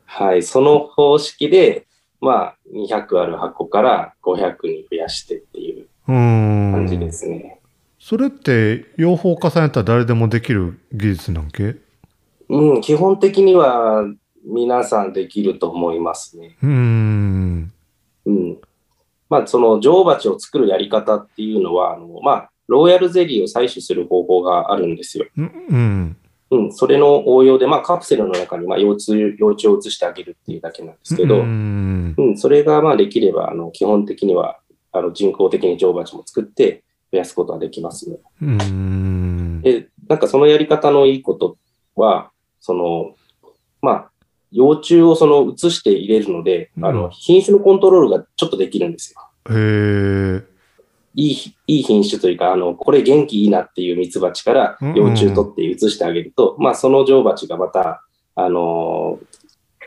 [SPEAKER 3] はい。その方式で、まあ、200ある箱から500に増やしてっていう
[SPEAKER 2] うん。
[SPEAKER 3] 感じですね。
[SPEAKER 2] それって、養蜂家さんやったら誰でもできる技術なんけ？
[SPEAKER 3] うん、基本的には皆さんできると思いますね。
[SPEAKER 2] うん。
[SPEAKER 3] うん。まあ、その女王蜂を作るやり方っていうのは、あの、まあ、ロイヤルゼリーを採取する方法があるんですよ。
[SPEAKER 2] うん。
[SPEAKER 3] うん、それの応用で、まあ、カプセルの中に、まあ、幼虫、幼虫を移してあげるっていうだけなんですけど、
[SPEAKER 2] う
[SPEAKER 3] うん、
[SPEAKER 2] ん。
[SPEAKER 3] それが、まあ、できれば、あの、基本的には、あの、人工的に女王蜂も作って増やすことはできますね。
[SPEAKER 2] うん。
[SPEAKER 3] で、なんかそのやり方のいいことは、その、まあ、幼虫をその移して入れるので、あ
[SPEAKER 2] う
[SPEAKER 3] の、
[SPEAKER 2] ん
[SPEAKER 3] 品種のコントロールがちょっとできるんですよ。
[SPEAKER 2] へえ。
[SPEAKER 3] いい、いい品種というか、あの、これ元気いいなっていう蜜蜂から
[SPEAKER 2] うん
[SPEAKER 3] 幼虫取って移してあげると、まあ、その女王蜂がまた、あのー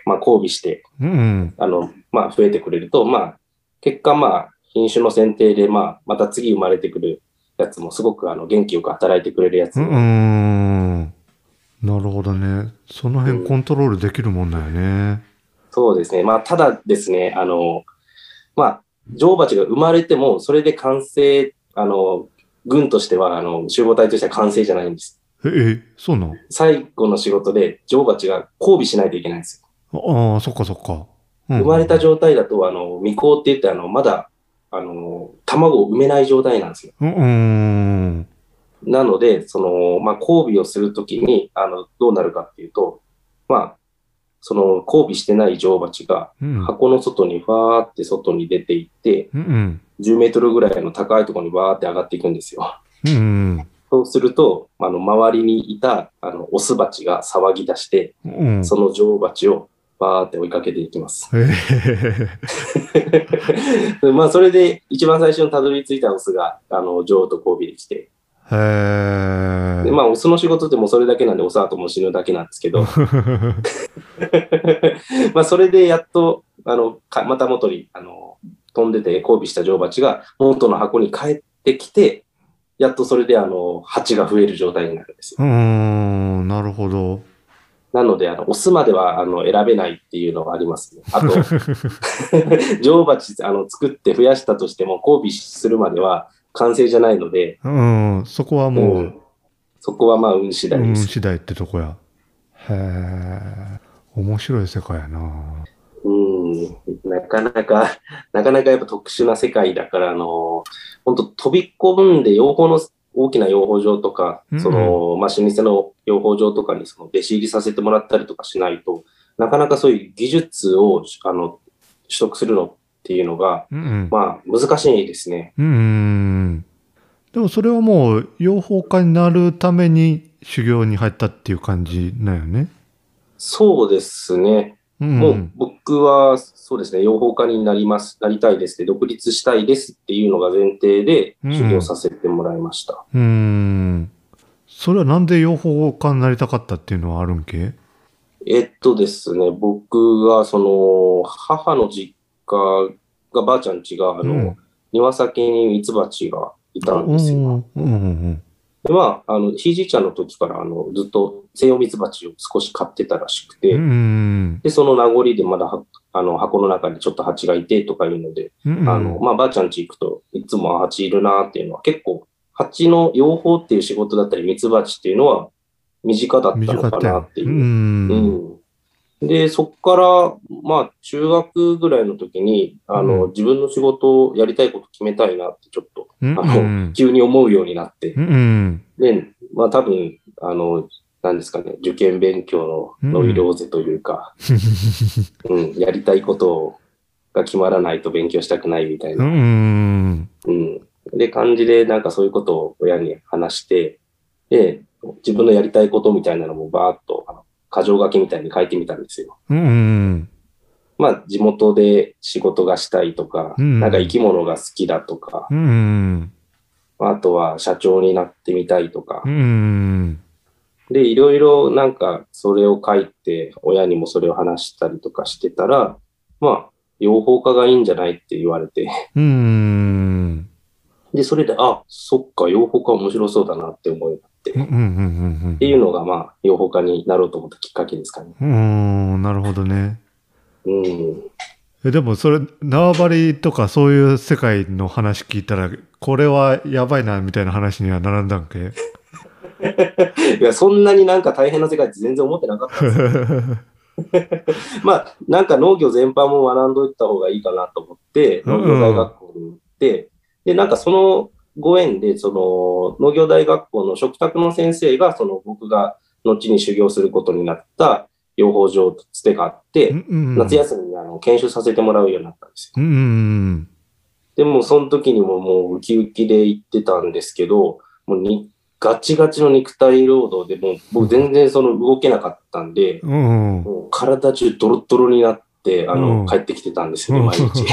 [SPEAKER 3] まあ、交尾して、
[SPEAKER 2] うん。
[SPEAKER 3] あの、まあ、増えてくれると、まあ、結果、まあ、品種の選定で、まあ、また次生まれてくるやつもすごく、あの、元気よく働いてくれるやつ
[SPEAKER 2] う
[SPEAKER 3] も
[SPEAKER 2] ん。なるほどね。その辺コントロールできるもんだよね。
[SPEAKER 3] そうですね。まあ、ただですね、あの、まあ、女王蜂が生まれても、それで完成、あの、軍としては、あの、集合体としては完成じゃないんです。
[SPEAKER 2] え、え、そうなん
[SPEAKER 3] 最後の仕事で女王蜂が交尾しないといけないんですよ。
[SPEAKER 2] ああ、そっかそっか。うん
[SPEAKER 3] 生まれた状態だと、あの、未交って言って、あの、まだ、あの、卵を産めない状態なんですよ。
[SPEAKER 2] うんうん。
[SPEAKER 3] なので、その、まあ、交尾をするときに、あの、どうなるかっていうと、まあ、その、交尾してない女王蜂が、
[SPEAKER 2] うん。
[SPEAKER 3] 箱の外にファーって外に出ていって、
[SPEAKER 2] うん
[SPEAKER 3] 10メートルぐらいの高いところにバーって上がっていくんですよ。
[SPEAKER 2] うん。うん
[SPEAKER 3] そうすると、あの、周りにいた、あの、オス蜂が騒ぎ出して、
[SPEAKER 2] うん。うん。
[SPEAKER 3] その女王蜂をバーって追いかけていきます。まあ、それで一番最初にたどり着いたオスが、あの、女王と交尾できて。でまあ、オスの仕事ってもうそれだけなんで、オス後も死ぬだけなんですけど、まあ、それでやっと、あの、かまた元に、あの、飛んでて交尾した女王蜂が元の箱に帰ってきて、やっとそれであの、蜂が増える状態になるんですよ。
[SPEAKER 2] うーん、なるほど。
[SPEAKER 3] なので、あの、オスまではあの選べないっていうのがありますね。あと、女王蜂あの作って増やしたとしても交尾するまでは完成じゃないので、
[SPEAKER 2] うん、そこはもう、
[SPEAKER 3] うん。そこはまあ運次第
[SPEAKER 2] 運
[SPEAKER 3] です。
[SPEAKER 2] 次第ってとこや。へえ、面白い世界やな。
[SPEAKER 3] うん、なかなか、なかなかやっぱ特殊な世界だから、あの、本当飛び込んで養蜂の大きな養蜂場とか、
[SPEAKER 2] うん。うん
[SPEAKER 3] その、まあ、老舗の養蜂場とかにその弟子入りさせてもらったりとかしないと、なかなかそういう技術を、あの、取得するのっていうのが、
[SPEAKER 2] うんうん。
[SPEAKER 3] まあ、難しいですね。
[SPEAKER 2] うんうん。でもそれはもう養蜂家になるために修行に入ったっていう感じなんよね。
[SPEAKER 3] そうですね。
[SPEAKER 2] うん
[SPEAKER 3] もう僕は、そうですね、養蜂家になります、なりたいですって、独立したいですっていうのが前提で
[SPEAKER 2] うん
[SPEAKER 3] 修行させてもらいました。
[SPEAKER 2] うーん。それはなんで養蜂家になりたかったっていうのはあるんけ？
[SPEAKER 3] えっとですね、僕が、その、母の実家が、ばあちゃん家が、あの、
[SPEAKER 2] うん。
[SPEAKER 3] 庭先にミツバチがいたんですよ。
[SPEAKER 2] うんうんうん
[SPEAKER 3] で、まあ、あの、ひいじいちゃんの時から、あの、ずっと西洋ミツバチを少し飼ってたらしくて、
[SPEAKER 2] うんうん
[SPEAKER 3] で、その名残でまだは、あの、箱の中にちょっと蜂がいてとかいうので、
[SPEAKER 2] うんうん。
[SPEAKER 3] あの、まあ、ばあちゃん家行くといつも蜂いるなっていうのは結構、蜂の養蜂っていう仕事だったり、ミツバチっていうのは身近だったのかなっていう。
[SPEAKER 2] う。ん。
[SPEAKER 3] うんで、そこから、まあ、中学ぐらいの時に、あの、
[SPEAKER 2] うん。
[SPEAKER 3] 自分の仕事をやりたいこと決めたいなって、ちょっと、
[SPEAKER 2] うん。
[SPEAKER 3] あの、急に思うようになって。
[SPEAKER 2] う、ん。
[SPEAKER 3] で、まあ、多分、あの、なんですかね、受験勉強のノイローゼというか、うん、やりたいことが決まらないと勉強したくないみたいな。
[SPEAKER 2] う、ん。
[SPEAKER 3] うん。で、感じで、なんかそういうことを親に話して、で、自分のやりたいことみたいなのもバーっと、あの、箇条書きみたいに書いてみたんですよ。
[SPEAKER 2] うんうん
[SPEAKER 3] まあ、地元で仕事がしたいとか、
[SPEAKER 2] うん
[SPEAKER 3] なんか生き物が好きだとか、
[SPEAKER 2] うん
[SPEAKER 3] あとは社長になってみたいとか。
[SPEAKER 2] う、ん
[SPEAKER 3] で、いろいろなんかそれを書いて、親にもそれを話したりとかしてたら、まあ、養蜂家がいいんじゃないって言われて、
[SPEAKER 2] うん
[SPEAKER 3] で、それで、あ、そっか、養蜂家面白そうだなって思いになって、
[SPEAKER 2] うんうんうん
[SPEAKER 3] っていうのが、まあ、養蜂家になろうと思ったきっかけですかね。
[SPEAKER 2] うんなるほどね
[SPEAKER 3] うん。
[SPEAKER 2] えでもそれ縄張りとかそういう世界の話聞いたらこれはやばいなみたいな話には並んだんけ？
[SPEAKER 3] いや、そんなになんか大変な世界って全然思ってなかったんですよ。まあ、なんか農業全般も学んどいた方がいいかなと思って、
[SPEAKER 2] うん
[SPEAKER 3] 農業大学校に行って、で、なんかそのご縁で、その農業大学校の食卓の先生が、その僕が後に修行することになった養蜂場つてがあって、夏休みにあの研修させてもらうようになったんですよ。
[SPEAKER 2] うんうん
[SPEAKER 3] でも、その時にももうウキウキで行ってたんですけど、もうにガチガチの肉体労働で、もう僕全然その動けなかったんで、
[SPEAKER 2] うんうん。
[SPEAKER 3] もう体中ドロッドロになって、あの、
[SPEAKER 2] うん
[SPEAKER 3] 帰ってきてたんですよね、毎日。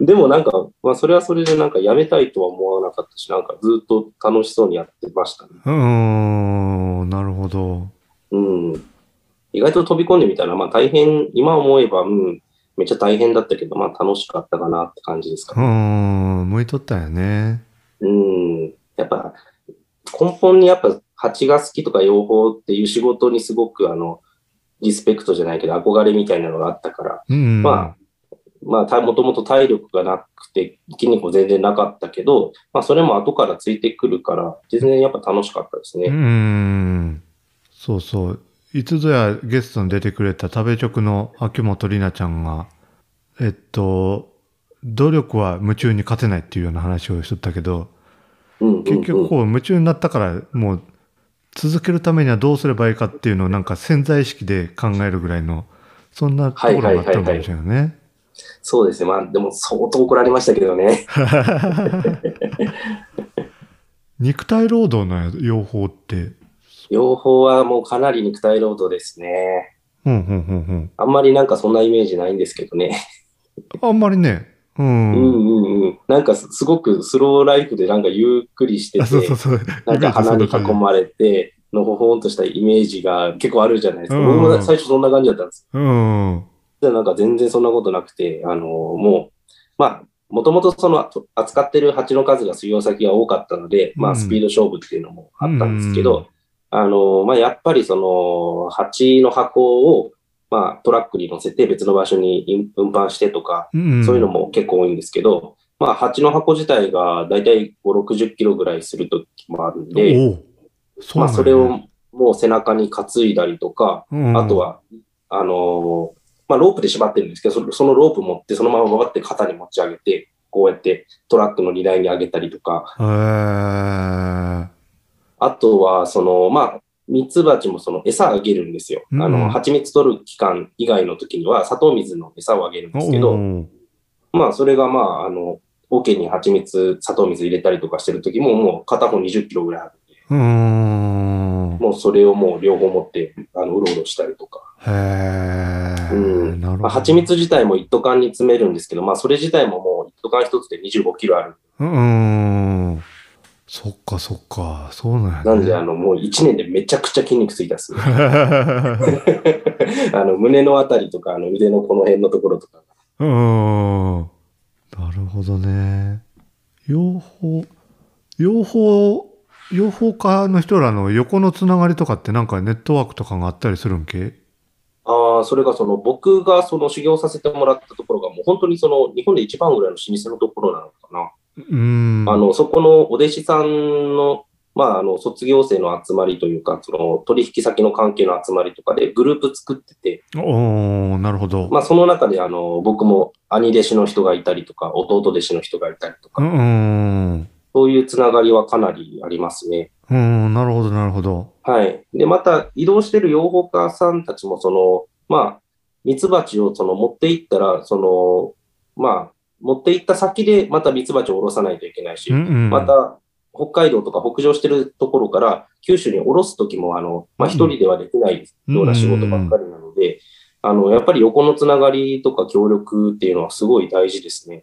[SPEAKER 3] でもなんか、まあそれはそれでなんかやめたいとは思わなかったし、なんかずっと楽しそうにやってましたね。
[SPEAKER 2] うんなるほど
[SPEAKER 3] うん。意外と飛び込んでみたら、まあ大変、今思えば、うん、めっちゃ大変だったけど、まあ楽しかったかなって感じですか
[SPEAKER 2] う
[SPEAKER 3] ね。
[SPEAKER 2] ん向いとったんやね
[SPEAKER 3] うん。やっぱ、根本にやっぱ蜂が好きとか養蜂っていう仕事にすごくあの、リスペクトじゃないけど憧れみたいなのがあったから、
[SPEAKER 2] うん
[SPEAKER 3] まあ、まあ、たもともと体力がなくて、筋肉も全然なかったけど、まあ、それも後からついてくるから、全然やっぱ楽しかったです
[SPEAKER 2] う
[SPEAKER 3] ね。
[SPEAKER 2] んそうそう。いつぞやゲストに出てくれた食べ直の秋元里奈ちゃんがえっと努力は夢中に勝てないっていうような話をしとったけど
[SPEAKER 3] うんうんうん。
[SPEAKER 2] 結局こう夢中になったからもう続けるためにはどうすればいいかっていうのをなんか潜在意識で考えるぐらいのそんなところがあったのかもしれないね。
[SPEAKER 3] そうですね。まあ、でも相当怒られましたけどね。
[SPEAKER 2] 肉体労働の養蜂って？
[SPEAKER 3] 養蜂はもうかなり肉体労働ですね。
[SPEAKER 2] うんうんうん
[SPEAKER 3] あんまりなんかそんなイメージないんですけどね。
[SPEAKER 2] うん。あんまりね。う。
[SPEAKER 3] うんんうんうん。なんかすすごくスローライフでなんかゆっくりして
[SPEAKER 2] あそうそう
[SPEAKER 3] て、
[SPEAKER 2] そう。
[SPEAKER 3] なんか花に囲まれて、のほほんとしたイメージが結構あるじゃないですか。
[SPEAKER 2] うん
[SPEAKER 3] 僕も最初そんな感じだったんです。
[SPEAKER 2] じうん。
[SPEAKER 3] でなんか全然そんなことなくて、あの、もう、まあ、もともとその扱ってる蜂の数が水曜先が多かったので、ま
[SPEAKER 2] うん
[SPEAKER 3] あスピード勝負っていうのもあったんですけ
[SPEAKER 2] うん
[SPEAKER 3] ど、あの、まあやっぱりその蜂の箱を、まあトラックに乗せて別の場所に運搬してとか、
[SPEAKER 2] うん
[SPEAKER 3] そういうのも結構多いんですけど、まあ蜂の箱自体がだいたい5、60キロぐらいするときもあるんで、まあそれをもう背中に担いだりとか、
[SPEAKER 2] うん
[SPEAKER 3] あとは、あのーまあ、ロープで縛ってるんですけど、そそのロープ持って、そのままババって肩に持ち上げて、こうやってトラックの荷台に上げたりとか、あとは、その、まあ、ミツバチもその餌あげるんですよ。
[SPEAKER 2] うん
[SPEAKER 3] あの、蜂蜜取る期間以外の時には砂糖水の餌をあげるんですけど、まあ、それがまあ、あの、桶に蜂蜜、砂糖水入れたりとかしてる時も、もう片方20キロぐらいあるんで、
[SPEAKER 2] うーん
[SPEAKER 3] もうそれをもう両方持って、あの、うろうろしたりとか。
[SPEAKER 2] へえ、
[SPEAKER 3] うん
[SPEAKER 2] なるほど。
[SPEAKER 3] まあ、蜂蜜自体も一斗缶に詰めるんですけど、まあ、それ自体ももう一斗缶一つで25キロある。
[SPEAKER 2] うーん。そっかそっか。そうなんや、ね。
[SPEAKER 3] なんで、あの、もう1年でめちゃくちゃ筋肉ついたっすね。あの、胸のあたりとか、あの、腕のこの辺のところとか。
[SPEAKER 2] うーん。なるほどね。養蜂、養蜂、養蜂家の人らの横のつながりとかってなんかネットワークとかがあったりするんけ？
[SPEAKER 3] ああ、それがその、僕がその修行させてもらったところが、もう本当にその、日本で一番ぐらいの老舗のところなのかな。
[SPEAKER 2] うーん。
[SPEAKER 3] あの、そこのお弟子さんの、まあ、あの、卒業生の集まりというか、その、取引先の関係の集まりとかでグループ作ってて、
[SPEAKER 2] おーなるほど。
[SPEAKER 3] まあ、その中で、あの、僕も兄弟子の人がいたりとか、弟弟子の人がいたりとか、
[SPEAKER 2] うーん。
[SPEAKER 3] そういうつながりはかなりありますね。
[SPEAKER 2] うーん、なるほど、なるほど。
[SPEAKER 3] はい。で、また、移動してる養蜂家さんたちも、その、まあ、ミツバチをその持っていったら、その、まあ、持っていった先でまたミツバチを下ろさないといけないし、
[SPEAKER 2] うんうん。
[SPEAKER 3] また、北海道とか北上してるところから、九州に下ろすときも、あの、まあ、一人ではできないような仕事ばっかりなので、あの、やっぱり横のつながりとか協力っていうのはすごい大事ですね。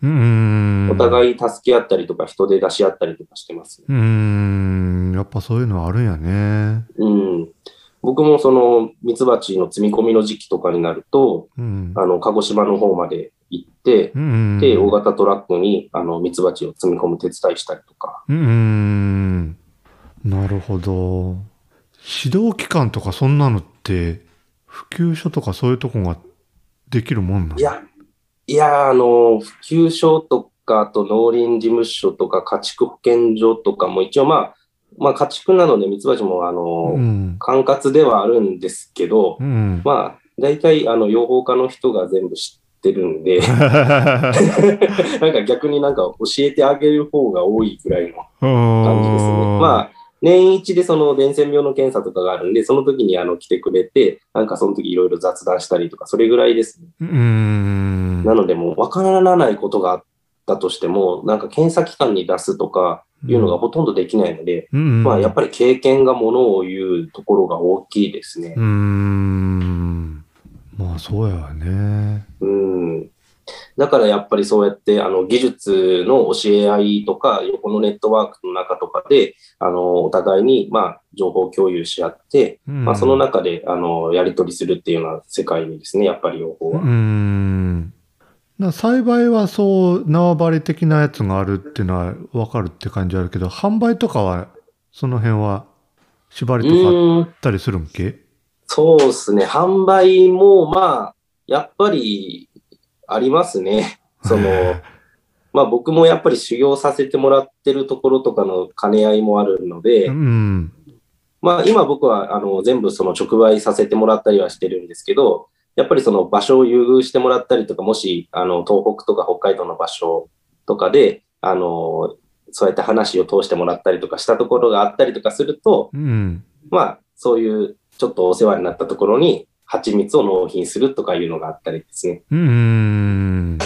[SPEAKER 3] お互い助け合ったりとか、人で出し合ったりとかしてます。
[SPEAKER 2] うーん。やっぱそういうのはあるんやね。
[SPEAKER 3] うん。僕もその、ミツバチの積み込みの時期とかになると、
[SPEAKER 2] うん。
[SPEAKER 3] あの、鹿児島の方まで行って、
[SPEAKER 2] うん。
[SPEAKER 3] で、大型トラックに、あの、ミツバチを積み込む手伝いしたりとか。
[SPEAKER 2] うーん。なるほど。指導機関とかそんなのって、普及所とかそういうとこができるもんなの
[SPEAKER 3] いや、いや、あの、普及所とか、あと農林事務所とか、家畜保健所とかも一応まあ、まあ家畜なのでミツバチもあの、
[SPEAKER 2] うん。
[SPEAKER 3] 管轄ではあるんですけど、
[SPEAKER 2] うん。
[SPEAKER 3] まあ、大体あの、養蜂家の人が全部知ってるんで、なんか逆になんか教えてあげる方が多いぐらいの感じですね。まあ、年一でその伝染病の検査とかがあるんで、その時にあの来てくれて、なんかその時いろいろ雑談したりとか、それぐらいですね。
[SPEAKER 2] うーん。
[SPEAKER 3] なのでもう分からないことがあったとしても、なんか検査機関に出すとかいうのがほとんどできないので、
[SPEAKER 2] うん、
[SPEAKER 3] まあやっぱり経験がものを言うところが大きいですね
[SPEAKER 2] うー。ん。まあそうやわね。
[SPEAKER 3] うん。だからやっぱりそうやってあの技術の教え合いとか、横のネットワークの中とかで、あの、お互いに、まあ、情報共有し合って、
[SPEAKER 2] うん
[SPEAKER 3] まあ、その中で、あの、やり取りするっていうような世界にですね、やっぱり両方は。
[SPEAKER 2] ん。な栽培はそう縄張り的なやつがあるっていうのは分かるって感じあるけど販売とかはその辺は縛りとかあっ
[SPEAKER 3] うん、
[SPEAKER 2] たりするんけ？
[SPEAKER 3] そうですね。販売も、まあ、やっぱり、ありますね。その、まあ僕もやっぱり修行させてもらってるところとかの兼ね合いもあるので、
[SPEAKER 2] うん。
[SPEAKER 3] まあ今僕はあの全部その直売させてもらったりはしてるんですけど、やっぱりその場所を優遇してもらったりとか、もしあの東北とか北海道の場所とかで、あの、そうやって話を通してもらったりとかしたところがあったりとかすると、
[SPEAKER 2] うん。
[SPEAKER 3] まあそういうちょっとお世話になったところに蜂蜜を納品するとかいうのがあったりですね。
[SPEAKER 2] うーん。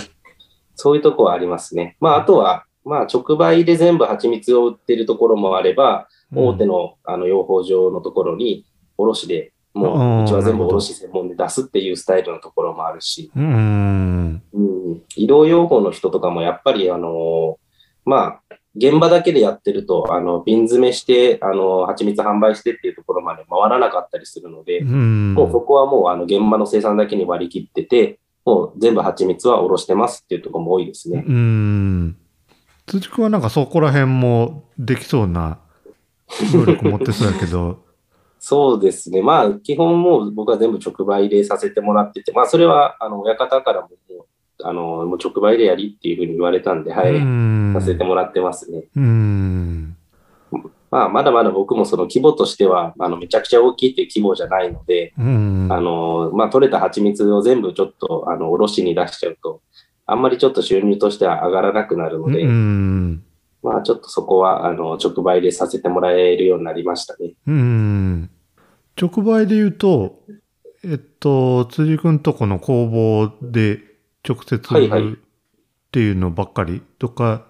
[SPEAKER 3] そういうとこはありますね。まああとは、まあ直売で全部蜂蜜を売ってるところもあれば、大手のあの養蜂場のところに卸で、もううちは全部卸専門で出すっていうスタイルのところもあるし、
[SPEAKER 2] うーん。
[SPEAKER 3] うん、医療養蜂の人とかもやっぱりあのまあ、現場だけでやってると、あの、瓶詰めして、あの、蜂蜜販売してっていうところまで回らなかったりするので、
[SPEAKER 2] うん。
[SPEAKER 3] もうそこはもうあの現場の生産だけに割り切ってて、もう全部蜂蜜はおろしてますっていうところも多いですね。
[SPEAKER 2] うん。辻君はなんかそこら辺もできそうな能力持ってそうやけど、
[SPEAKER 3] そうですね。まあ、基本もう僕は全部直売でさせてもらってて、まあ、それは、あの、親方からもあの、もう直売でやりっていうふうに言われたんで、はい、
[SPEAKER 2] うん。
[SPEAKER 3] させてもらってますね。
[SPEAKER 2] うん。
[SPEAKER 3] まあ、まだまだ僕もその規模としては、あの、めちゃくちゃ大きいっていう規模じゃないので、
[SPEAKER 2] うん。
[SPEAKER 3] あの、まあ、取れた蜂蜜を全部ちょっと、あの、おろしに出しちゃうと、あんまりちょっと収入としては上がらなくなるので、
[SPEAKER 2] うん。
[SPEAKER 3] まあ、ちょっとそこは、あの、直売でさせてもらえるようになりましたね。
[SPEAKER 2] うん。直売で言うと、えっと、辻君とこの工房で直接っていうのばっかり？とか、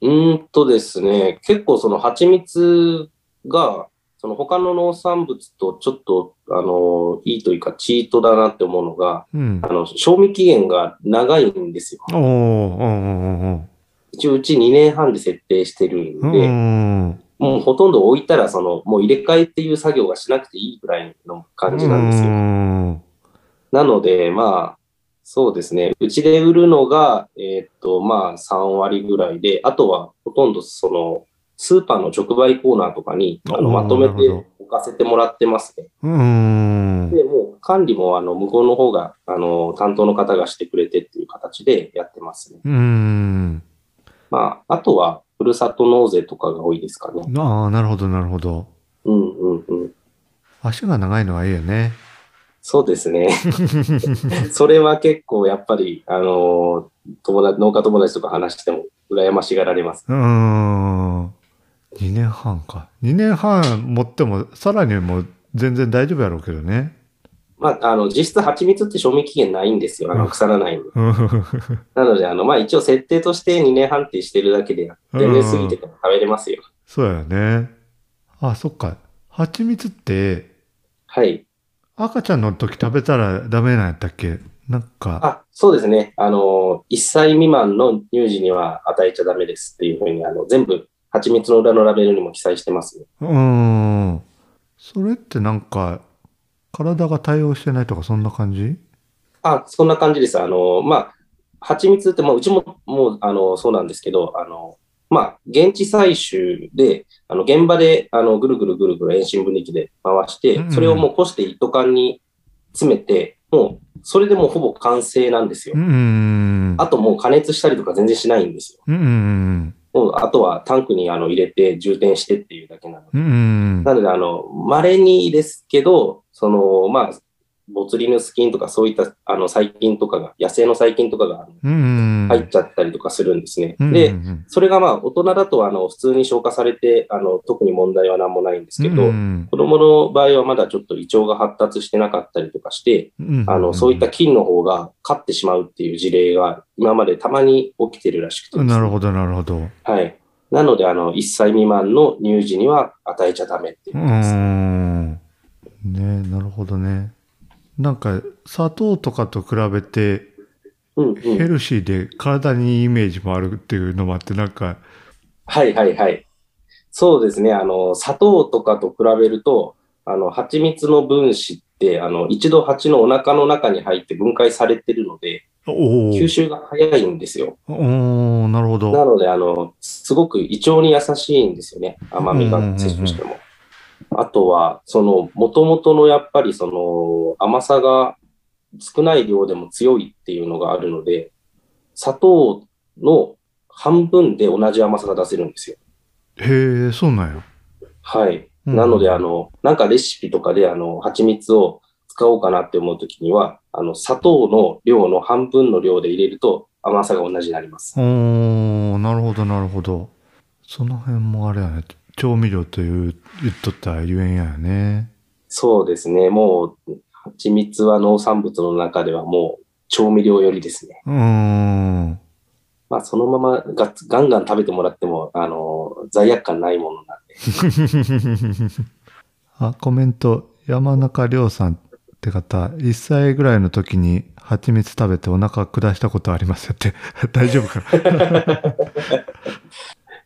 [SPEAKER 3] うーんとですね、結構その蜂蜜が、その他の農産物とちょっと、あの、いいというか、チートだなって思うのが、
[SPEAKER 2] うん。
[SPEAKER 3] あの、賞味期限が長いんですよ。
[SPEAKER 2] おー、うんうん
[SPEAKER 3] 一応うち2年半で設定してる
[SPEAKER 2] うんん。
[SPEAKER 3] で、
[SPEAKER 2] うん。
[SPEAKER 3] もうほとんど置いたら、その、もう入れ替えっていう作業がしなくていいぐらいの感じなんですよ。
[SPEAKER 2] よ。
[SPEAKER 3] なので、まあ、そうですね。うちで売るのが、えーっと、まあ、3割ぐらいで、あとはほとんどその、スーパーの直売コーナーとかにあのまとめて置かせてもらってますね。
[SPEAKER 2] うん。
[SPEAKER 3] で、もう管理もあの向こうの方が、あの、担当の方がしてくれてっていう形でやってますね。
[SPEAKER 2] うん。
[SPEAKER 3] まあ、あとは、ふるさと納税とかが多いですかね。
[SPEAKER 2] ああ、なるほど、なるほど。
[SPEAKER 3] うんうんうん。
[SPEAKER 2] 足が長いのはいいよね。
[SPEAKER 3] そうですね。それは結構やっぱり、あの、友達、農家友達とか話しても羨ましがられます。
[SPEAKER 2] うーん。2年半か。2年半持っても、さらにもう全然大丈夫やろうけどね。
[SPEAKER 3] まあ、あの、実質蜂蜜って賞味期限ないんですよ。あの、腐らないんで。
[SPEAKER 2] うん
[SPEAKER 3] なので、あの、まあ、一応設定として2年半ってしてるだけで、全然過ぎてから食べれますよ。
[SPEAKER 2] そうやね。あ、そっか。蜂蜜って、
[SPEAKER 3] はい。
[SPEAKER 2] 赤ちゃんの時食べたらダメなんやったっけ？なんか、
[SPEAKER 3] あ、そうですね。あの、1歳未満の乳児には与えちゃダメですっていうふうに、あの、全部、蜂蜜の裏のラベルにも記載してますね。
[SPEAKER 2] うーん。それってなんか、体が対応してないとかそんな感じ？
[SPEAKER 3] あ、そんな感じです。あの、まあ、蜂蜜って、まあ、うちも、もう、あの、そうなんですけど、あの、まあ、現地採集で、あの、現場で、あの、ぐるぐるぐるぐる遠心分離機で回してそれをもうこして一斗缶に詰めて、もう、それでもうほぼ完成なんですよ
[SPEAKER 2] う。ん。
[SPEAKER 3] あともう加熱したりとか全然しないんですよ。もう、あとはタンクにあの入れて充填してっていうだけなので。なので、あの、稀にですけど、その、まあ、ボツリヌス菌とかそういったあの細菌とかが、野生の細菌とかが
[SPEAKER 2] うん。
[SPEAKER 3] 入っちゃったりとかするんですね。
[SPEAKER 2] うん
[SPEAKER 3] で、
[SPEAKER 2] うん
[SPEAKER 3] それがまあ、大人だとあの普通に消化されて、あの特に問題は何もないんですけど、
[SPEAKER 2] うん
[SPEAKER 3] 子供の場合はまだちょっと胃腸が発達してなかったりとかして、
[SPEAKER 2] うん
[SPEAKER 3] あの、そういった菌の方が勝ってしまうっていう事例が今までたまに起きてるらしくてね、
[SPEAKER 2] なるほど、なるほど。
[SPEAKER 3] はい。なので、あの、1歳未満の乳児には与えちゃダメっていう
[SPEAKER 2] う
[SPEAKER 3] ことです。
[SPEAKER 2] ん。ねなるほどね。なんか、砂糖とかと比べて、
[SPEAKER 3] うんうん。
[SPEAKER 2] ヘルシーで体にいいイメージもあるっていうのもあって、なんか、
[SPEAKER 3] はいはいはい。そうですね。あの、砂糖とかと比べると、あの、蜂蜜の分子って、あの、一度蜂のお腹の中に入って分解されてるので。吸収が早いんですよ。
[SPEAKER 2] おおなるほど。
[SPEAKER 3] なので、あの、すごく胃腸に優しいんですよね。甘みが摂取しても。あとは、その、元々のやっぱりその、甘さが少ない量でも強いっていうのがあるので、砂糖の半分で同じ甘さが出せるんですよ。
[SPEAKER 2] へえ、そうなんや。
[SPEAKER 3] はい。
[SPEAKER 2] うん
[SPEAKER 3] なので、あの、なんかレシピとかで、あの、蜂蜜を使おうかなって思うときには、あの、砂糖の量の半分の量で入れると甘さが同じになります。
[SPEAKER 2] おー、なるほど、なるほど。その辺もあれやね。調味料という言っとったらゆえんやね。
[SPEAKER 3] そうですね。もう、蜂蜜は農産物の中ではもう調味料寄りですね。
[SPEAKER 2] うーん。
[SPEAKER 3] まあ、そのままがガンガン食べてもらっても、あの、罪悪感ないものなんで。
[SPEAKER 2] あ、コメント。山中亮さんって方、1歳ぐらいの時に蜂蜜食べてお腹下したことありますよって。大丈夫かな？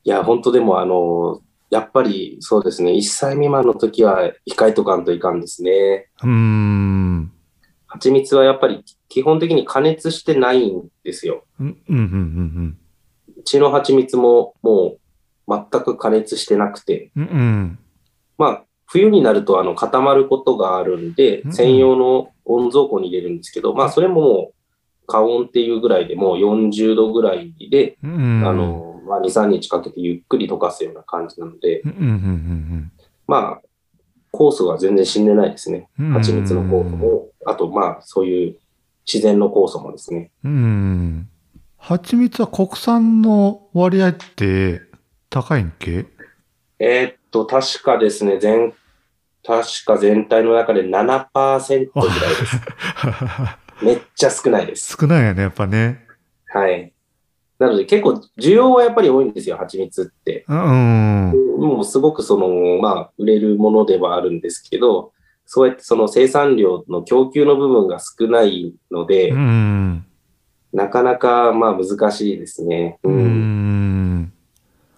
[SPEAKER 3] いや、本当でも、あの、やっぱりそうですね。1歳未満の時は控えとかんといかんですね。
[SPEAKER 2] うーん。
[SPEAKER 3] 蜂蜜はやっぱり基本的に加熱してないんですよ。
[SPEAKER 2] うん、うん、うん、うん
[SPEAKER 3] うちの蜂蜜ももう全く加熱してなくて、
[SPEAKER 2] うん。うん、
[SPEAKER 3] まあ、冬になるとあの固まることがあるんで
[SPEAKER 2] う、ん
[SPEAKER 3] 専用の温蔵庫に入れるんですけど、まあ、それももう、加温っていうぐらいでもう40度ぐらいで、
[SPEAKER 2] うん。
[SPEAKER 3] あ、の、まあ、2、3日かけてゆっくり溶かすような感じなので、
[SPEAKER 2] うん、うん、うん、
[SPEAKER 3] まあ、酵素は全然死んでないですね。
[SPEAKER 2] うん。
[SPEAKER 3] 蜂蜜の酵素も、あと、まあ、そういう自然の酵素もですね。
[SPEAKER 2] うん。蜂蜜は国産の割合って高いんけ？
[SPEAKER 3] えーっと、確かですね、全、確か全体の中で7%ぐらいです。めっちゃ少ないです。
[SPEAKER 2] 少ないよね、やっぱね。
[SPEAKER 3] はい。なので結構需要はやっぱり多いんですよ、蜂蜜って。
[SPEAKER 2] うん。
[SPEAKER 3] もうすごくその、まあ、売れるものではあるんですけど、そうやってその生産量の供給の部分が少ないので、
[SPEAKER 2] うん。
[SPEAKER 3] なかなかまあ難しいですね。
[SPEAKER 2] う
[SPEAKER 3] うん
[SPEAKER 2] ん。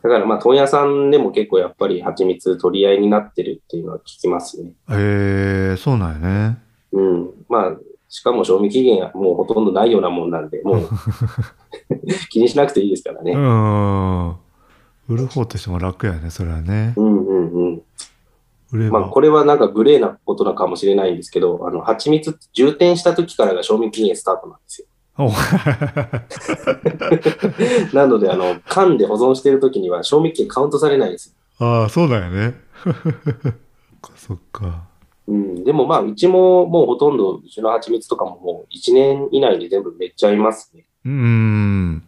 [SPEAKER 3] だからまあ問屋さんでも結構やっぱり蜂蜜取り合いになってるっていうのは聞きますね。
[SPEAKER 2] へえ、そうなんやね。
[SPEAKER 3] うん。まあ、しかも賞味期限はもうほとんどないようなもんなんで、もう 気にしなくていいですから
[SPEAKER 2] う
[SPEAKER 3] ね。
[SPEAKER 2] ん。売る方としても楽やね、それはね。
[SPEAKER 3] うんうんうん。
[SPEAKER 2] 売れば。
[SPEAKER 3] まあこれはなんかグレーなことなのかもしれないんですけど、あの、蜂蜜って充填した時からが賞味期限スタートなんですよ。
[SPEAKER 2] お
[SPEAKER 3] なので、あの、缶で保存してる時には賞味期限カウントされないです。
[SPEAKER 2] ああ、そうだよね。そっか、そっか。
[SPEAKER 3] うん。でもまあ、うちももうほとんど、うちの蜂蜜とかももう1年以内で全部めっちゃいますね。
[SPEAKER 2] うん。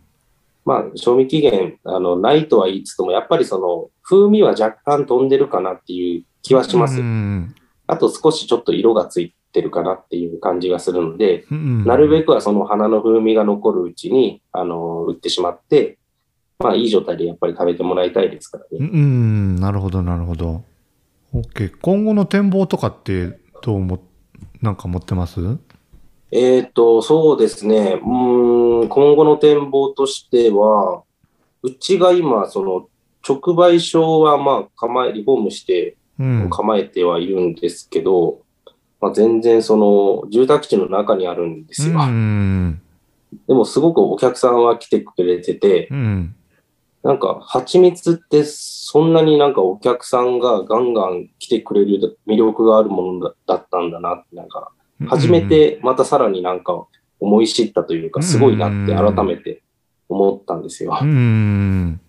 [SPEAKER 3] まあ、賞味期限、あの、ないとは言いつつも、やっぱりその、風味は若干飛んでるかなっていう気はします。
[SPEAKER 2] うん。
[SPEAKER 3] あと少しちょっと色がついてるかなっていう感じがするので、
[SPEAKER 2] うん
[SPEAKER 3] なるべくはその花の風味が残るうちに、あの、売ってしまって、まあ、いい状態でやっぱり食べてもらいたいですから
[SPEAKER 2] う
[SPEAKER 3] ね。
[SPEAKER 2] ん、なるほど、なるほど。OK。今後の展望とかってどうも、なんか持ってます？
[SPEAKER 3] えっ、と、そうですね。うーん、今後の展望としては、うちが今、その、直売所はまあ、構え、リフォームして
[SPEAKER 2] うん。
[SPEAKER 3] 構えてはいるんですけど、まあ、全然その、住宅地の中にあるんですよ。
[SPEAKER 2] うん。
[SPEAKER 3] でも、すごくお客さんは来てくれてて、
[SPEAKER 2] うん。
[SPEAKER 3] なんか、蜂蜜ってそんなになんかお客さんがガンガン来てくれる魅力があるものだだったんだなって、なんか、初めてまたさらになんか思い知ったというか、すごいなって改めて思ったんですよ
[SPEAKER 2] う。ん。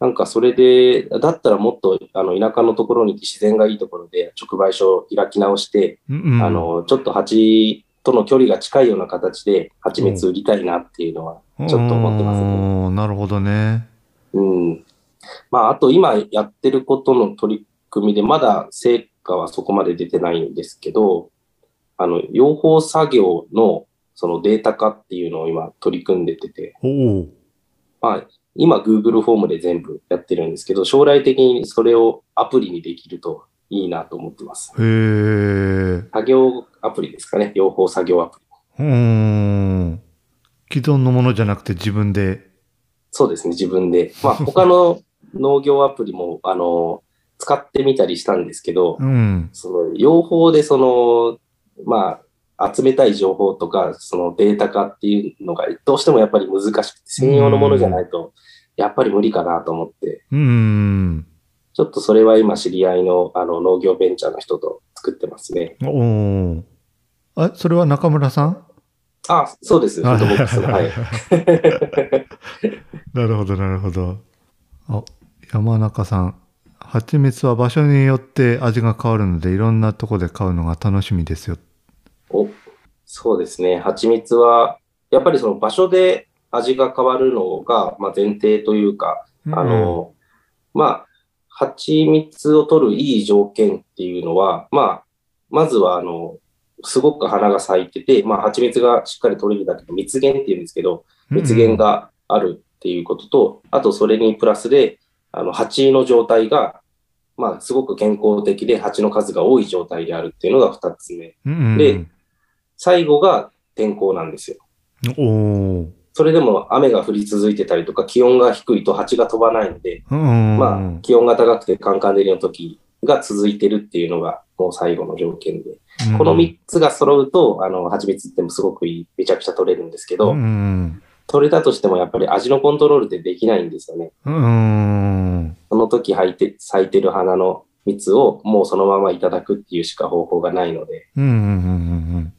[SPEAKER 3] なんかそれで、だったらもっとあの田舎のところに自然がいいところで直売所を開き直して、
[SPEAKER 2] うん。
[SPEAKER 3] あ、の、ちょっと蜂との距離が近いような形で蜂蜜売りたいなっていうのはちょっと思ってますね。
[SPEAKER 2] ね。なるほどね。
[SPEAKER 3] うん。まあ、あと今やってることの取り組みで、まだ成果はそこまで出てないんですけど、あの、養蜂作業のそのデータ化っていうのを今取り組んでてて。まあ、今 Google フォームで全部やってるんですけど、将来的にそれをアプリにできるといいなと思ってます。
[SPEAKER 2] へえ。
[SPEAKER 3] 作業アプリですかね。養蜂作業アプリ。
[SPEAKER 2] うん。既存のものじゃなくて自分で。
[SPEAKER 3] そうですね、自分で。まあ、他の農業アプリも、あの、使ってみたりしたんですけど、
[SPEAKER 2] うん。
[SPEAKER 3] その、養蜂でその、まあ、集めたい情報とか、そのデータ化っていうのが、どうしてもやっぱり難しくて、専用のものじゃないと、やっぱり無理かなと思って、
[SPEAKER 2] うん。
[SPEAKER 3] ちょっとそれは今知り合いのあの農業ベンチャーの人と作ってますね。
[SPEAKER 2] おお。あ、それは中村さん？
[SPEAKER 3] あ、そうです。フードボックスの。はい。
[SPEAKER 2] なるほど、なるほど。あ、山中さん。蜂蜜は場所によって味が変わるので、いろんなとこで買うのが楽しみですよ。
[SPEAKER 3] お、そうですね。蜂蜜は、やっぱりその場所で味が変わるのが、まあ、前提というか、あの、まあ、蜂蜜を取るいい条件っていうのは、まあ、まずは、あの、すごく花が咲いてて、まあ、蜂蜜がしっかり取れるだけど、蜜源っていうんですけど、
[SPEAKER 2] うん、
[SPEAKER 3] 蜜源があるっていうことと、あとそれにプラスで、あの、蜂の状態が、まあ、すごく健康的で、蜂の数が多い状態であるっていうのが二つ目。
[SPEAKER 2] うん、
[SPEAKER 3] で、最後が天候なんですよ。
[SPEAKER 2] おお。
[SPEAKER 3] それでも雨が降り続いてたりとか、気温が低いと蜂が飛ばないので、
[SPEAKER 2] うん、
[SPEAKER 3] まあ、気温が高くてカンカン照りの時が続いてるっていうのがもう最後の条件で。
[SPEAKER 2] うん
[SPEAKER 3] この3つが揃うと、あの、蜂蜜ってもすごくいい、めちゃくちゃ取れるんですけど、
[SPEAKER 2] うん。
[SPEAKER 3] 取れたとしてもやっぱり味のコントロールってできないんですよね。
[SPEAKER 2] うん。
[SPEAKER 3] その時咲いて、咲いてる花の蜜をもうそのままいただくっていうしか方法がないので。
[SPEAKER 2] うんうんうんうんうん。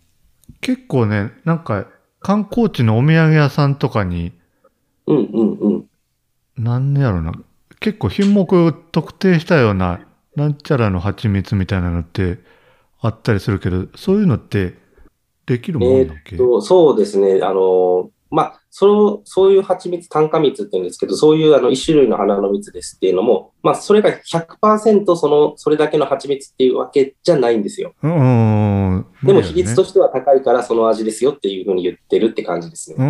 [SPEAKER 2] 結構ね、なんか観光地のお土産屋さんとかに、
[SPEAKER 3] うんうんうん。
[SPEAKER 2] なんやろな、結構品目を特定したような、なんちゃらの蜂蜜みたいなのってあったりするけど、そういうのってできるも
[SPEAKER 3] え
[SPEAKER 2] んだっけ、
[SPEAKER 3] ーっと、そうですね。あの、まあ、その、そういう蜂蜜、単価蜜って言うんですけど、そういうあの一種類の花の蜜ですっていうのも、まあ、それが100%その、それだけの蜂蜜っていうわけじゃないんですよ。
[SPEAKER 2] うん。
[SPEAKER 3] でも比率と
[SPEAKER 2] し
[SPEAKER 3] しては高いからその味ですよっていうふうに言ってるって感じですね。
[SPEAKER 2] うんう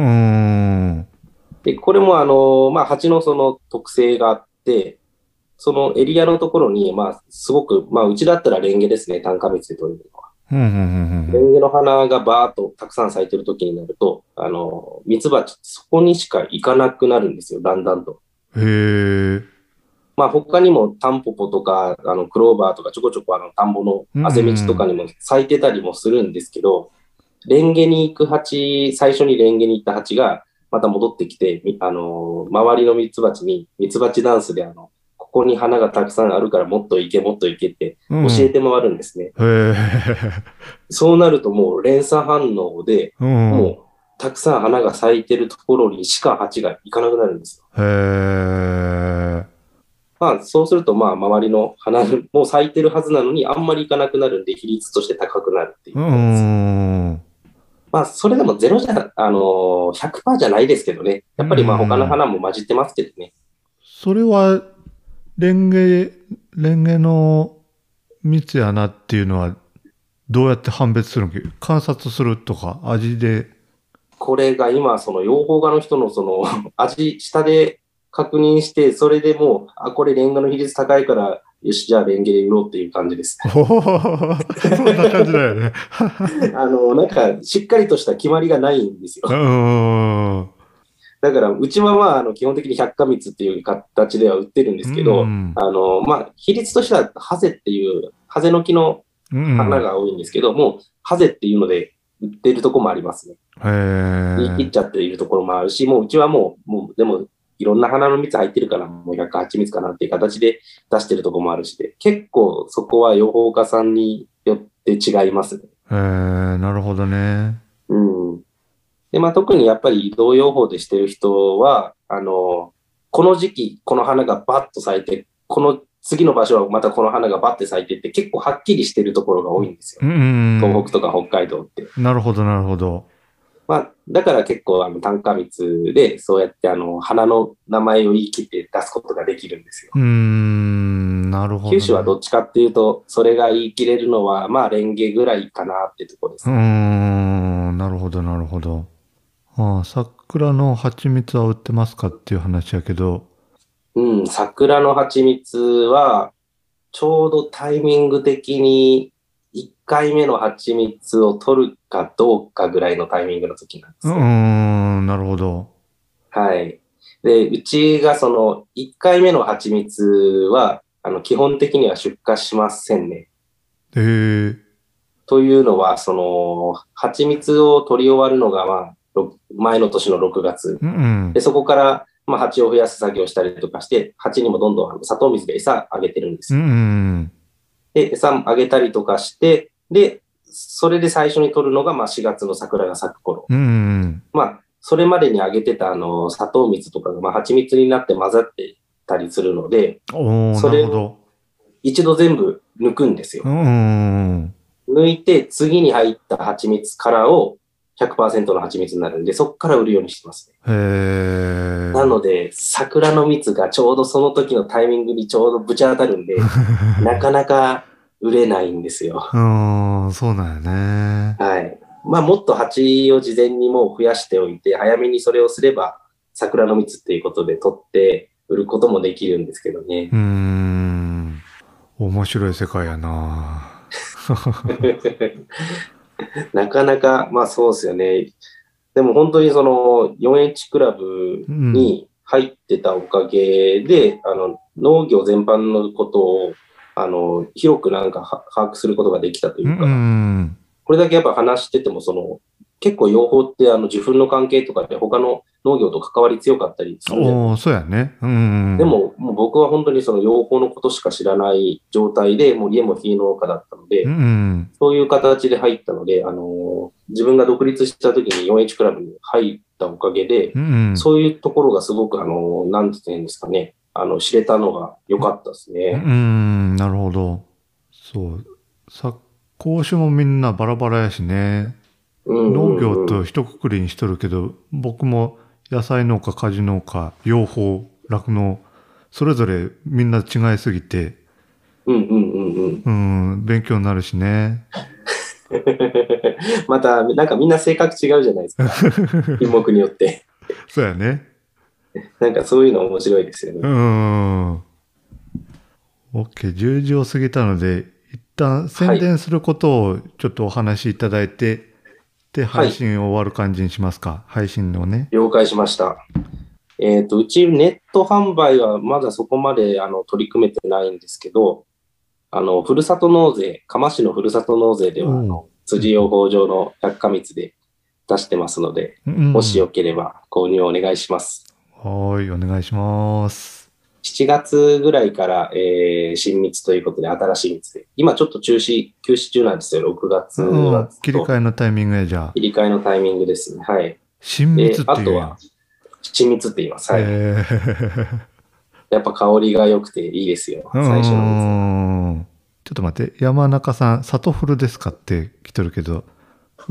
[SPEAKER 2] ん
[SPEAKER 3] で、これもあの、まあ、蜂のその特性があって、そのエリアのところに、まあ、すごく、まあ、うちだったらレンゲですね、単価蜜で取れるのは。レンゲの花がバーっとたくさん咲いてる時になると、あの、蜜蜂ってそこにしか行かなくなるんですよ、だんだんと。
[SPEAKER 2] うん。へえ。
[SPEAKER 3] まあ、他にもタンポポとか、あの、クローバーとかちょこちょこあの、田んぼのあぜ道とかにも咲いてたりもするんですけど、レンゲに行く蜂、最初にレンゲに行った蜂が、また戻ってきて、みあの、周りの蜜蜂に、蜜蜂ダンスであの、ここに花がたくさんあるからもっと行け、もっと行けって教えて回るんですね。
[SPEAKER 2] へえ。
[SPEAKER 3] そうなるともう連鎖反応で、
[SPEAKER 2] うん。
[SPEAKER 3] もうたくさん花が咲いてるところにしか蜂が行かなくなるんですよ。
[SPEAKER 2] へえ。
[SPEAKER 3] まあそうするとまあ周りの花も咲いてるはずなのにあんまり行かなくなるんで比率として高くなるっていう。まあそれでもゼロじゃ、あのー、100%じゃないですけどね。やっぱりまあ
[SPEAKER 2] うん
[SPEAKER 3] 他の花も混じってますけどね。
[SPEAKER 2] それは、レンゲ、レンゲの蜜やなっていうのは、どうやって判別するの？観察するとか、味で。
[SPEAKER 3] これが今その養蜂家の人のその 味下で確認して、それでもう、あ、これレンガの比率高いから、よし、じゃあレンゲで売ろうっていう感じです。
[SPEAKER 2] そんな感じだよね。
[SPEAKER 3] あの、なんか、しっかりとした決まりがないんですよ
[SPEAKER 2] う。ん。
[SPEAKER 3] だから、うちはまあ、あの、基本的に百花蜜っていう形では売ってるんですけど、
[SPEAKER 2] うん
[SPEAKER 3] あの、まあ、比率としては、ハゼっていう、ハゼの木の
[SPEAKER 2] うん
[SPEAKER 3] 花が多いんですけど、もう、ハゼっていうので売ってるところもありますね。
[SPEAKER 2] へ
[SPEAKER 3] 言い切っ
[SPEAKER 2] え。
[SPEAKER 3] ちゃっているところもあるし、もううちはもう、もう、でも、いろんな花の蜜入ってるから、もう百花蜂蜜かなっていう形で出してるところもあるしで、結構そこは養蜂家さんによって違いますね。
[SPEAKER 2] へえ、なるほどね。
[SPEAKER 3] うん。で、まあ特にやっぱり移動養蜂でしてる人は、あの、この時期、この花がバッと咲いて、この次の場所はまたこの花がバッて咲いてって結構はっきりしてるところが多いんですよ。
[SPEAKER 2] うん。
[SPEAKER 3] 東北とか北海道って。
[SPEAKER 2] なるほど、なるほど。
[SPEAKER 3] まあ、だから結構あの単価蜜でそうやってあの花の名前を言い切って出すことができるんですよ。
[SPEAKER 2] うーん、なるほど、ね。
[SPEAKER 3] 九州はどっちかっていうと、それが言い切れるのは、まあ、レンゲぐらいかなってところですね。
[SPEAKER 2] ん、なるほど、なるほど。ああ、桜の蜂蜜は売ってますかっていう話やけど、
[SPEAKER 3] うん、桜の蜂蜜は、ちょうどタイミング的に1回目の蜂蜜を取るかどうかぐらいのタイミングの時なんですね。
[SPEAKER 2] ん、なるほど。
[SPEAKER 3] はい。で、うちがその1回目の蜂蜜は、あの、基本的には出荷しませんね。
[SPEAKER 2] ええ
[SPEAKER 3] というのは、その、蜂蜜を取り終わるのが、まあ、ろ前の年の6月。
[SPEAKER 2] うんうん
[SPEAKER 3] で、。そこから、まあ、蜂を増やす作業をしたりとかして、蜂にもどんどんあの砂糖水で餌あげてるんですよ。
[SPEAKER 2] うんうん。
[SPEAKER 3] で、餌あげたりとかして、で、それで最初に取るのが、まあ、4月の桜が咲く頃。
[SPEAKER 2] うんうん。
[SPEAKER 3] まあ、それまでにあげてた、あの、砂糖蜜とかが、まあ、蜂蜜になって混ざってたりするので、それを。一度全部抜くんですよ
[SPEAKER 2] う。んうん。
[SPEAKER 3] 抜いて、次に入った蜂蜜からを100%の蜂蜜になるんで、そこから売るようにしてますね。
[SPEAKER 2] へえ。
[SPEAKER 3] なので、桜の蜜がちょうどその時のタイミングにちょうどぶち当たるんで、なかなか売れないんですよ。
[SPEAKER 2] うーん、そうなんやね。
[SPEAKER 3] はい。まあ、もっと蜂を事前にもう増やしておいて、早めにそれをすれば、桜の蜜っていうことで取って売ることもできるんですけどね
[SPEAKER 2] う。ーん。面白い世界やな。
[SPEAKER 3] なかなか、まあそうですよね。でも本当にその 4H クラブ
[SPEAKER 2] うん。
[SPEAKER 3] に入ってたおかげで、あの農業全般のことをあの、広くなんかは把握することができたというか、
[SPEAKER 2] うん。
[SPEAKER 3] これだけやっぱ話してても、その、結構養蜂ってあの受粉の関係とかで他の農業と関わり強かったりするじゃない
[SPEAKER 2] おおそうやね。うん。
[SPEAKER 3] で、も、もう僕は本当にその養蜂のことしか知らない状態で、もう家も非農家だったので、
[SPEAKER 2] うん。
[SPEAKER 3] そういう形で入ったので、あのー自分が独立した時に 4H クラブに入ったおかげで、
[SPEAKER 2] うん。
[SPEAKER 3] そういうところがすごく、あのーなんて言うんですかね、あの、知れたのが良かったです
[SPEAKER 2] う
[SPEAKER 3] ね。
[SPEAKER 2] ん、なるほど。そう。さ、講師もみんなバラバラやしね。
[SPEAKER 3] うん
[SPEAKER 2] 農業と一括りにしとるけど、僕も野菜農家、果樹農家、養蜂、酪農、それぞれみんな違いすぎて、
[SPEAKER 3] うんうんうんうん。
[SPEAKER 2] うん、勉強になるしね。
[SPEAKER 3] また、なんかみんな性格違うじゃないですか。品目によって。
[SPEAKER 2] そうやね。
[SPEAKER 3] なんかそういうの面白いですよ
[SPEAKER 2] う
[SPEAKER 3] ね。
[SPEAKER 2] ん。OK、10時を過ぎたので、一旦宣伝することをちょっとお話しいただいて、で、配信を終わる感じにしますか？配信のね。
[SPEAKER 3] 了解しました。えっ、と、うちネット販売はまだそこまであの取り組めてないんですけど、あの、ふるさと納税、釜市のふるさと納税では、辻養蜂場の百花蜜で出してますので、
[SPEAKER 2] うん
[SPEAKER 3] もしよければ購入お願いします。
[SPEAKER 2] はーい、お願いします。
[SPEAKER 3] 7月ぐらいから、えー新蜜ということで、新しい蜜で。今ちょっと中止、休止中なんですよ、6月。
[SPEAKER 2] 切り替えのタイミングやじゃあ。
[SPEAKER 3] 切り替えのタイミングですね。はい。
[SPEAKER 2] 新
[SPEAKER 3] で
[SPEAKER 2] 蜜っていう
[SPEAKER 3] あとは、七蜜って言います。はい。
[SPEAKER 2] えー
[SPEAKER 3] やっぱ香りが良くていいですよ、最初の
[SPEAKER 2] ちょっと待って、山中さん、里フルですかって来てるけど。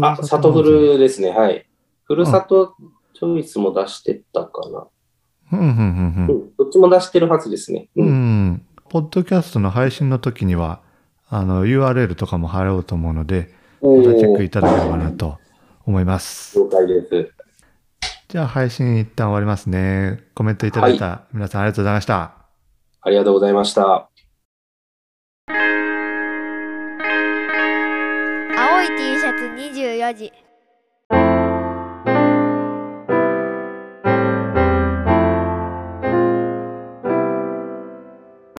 [SPEAKER 3] あ、サトフルですね。はい。ふるさとチョイスも出してたかな。
[SPEAKER 2] うん、うん、うん、
[SPEAKER 3] う
[SPEAKER 2] うん。
[SPEAKER 3] ん。どっちも出してるはずですね。
[SPEAKER 2] う
[SPEAKER 3] うん。
[SPEAKER 2] ん。ポッドキャストの配信の時には、あの、URL とかも貼ろうと思うので、
[SPEAKER 3] お
[SPEAKER 2] またチェックい
[SPEAKER 3] ー
[SPEAKER 2] ただければなと思います。
[SPEAKER 3] 了解です。
[SPEAKER 2] じゃあ配信一旦終わりますね。コメントいただいた皆さんありがとうございました。
[SPEAKER 3] ありがとうございました。
[SPEAKER 1] 青い T シャツ24時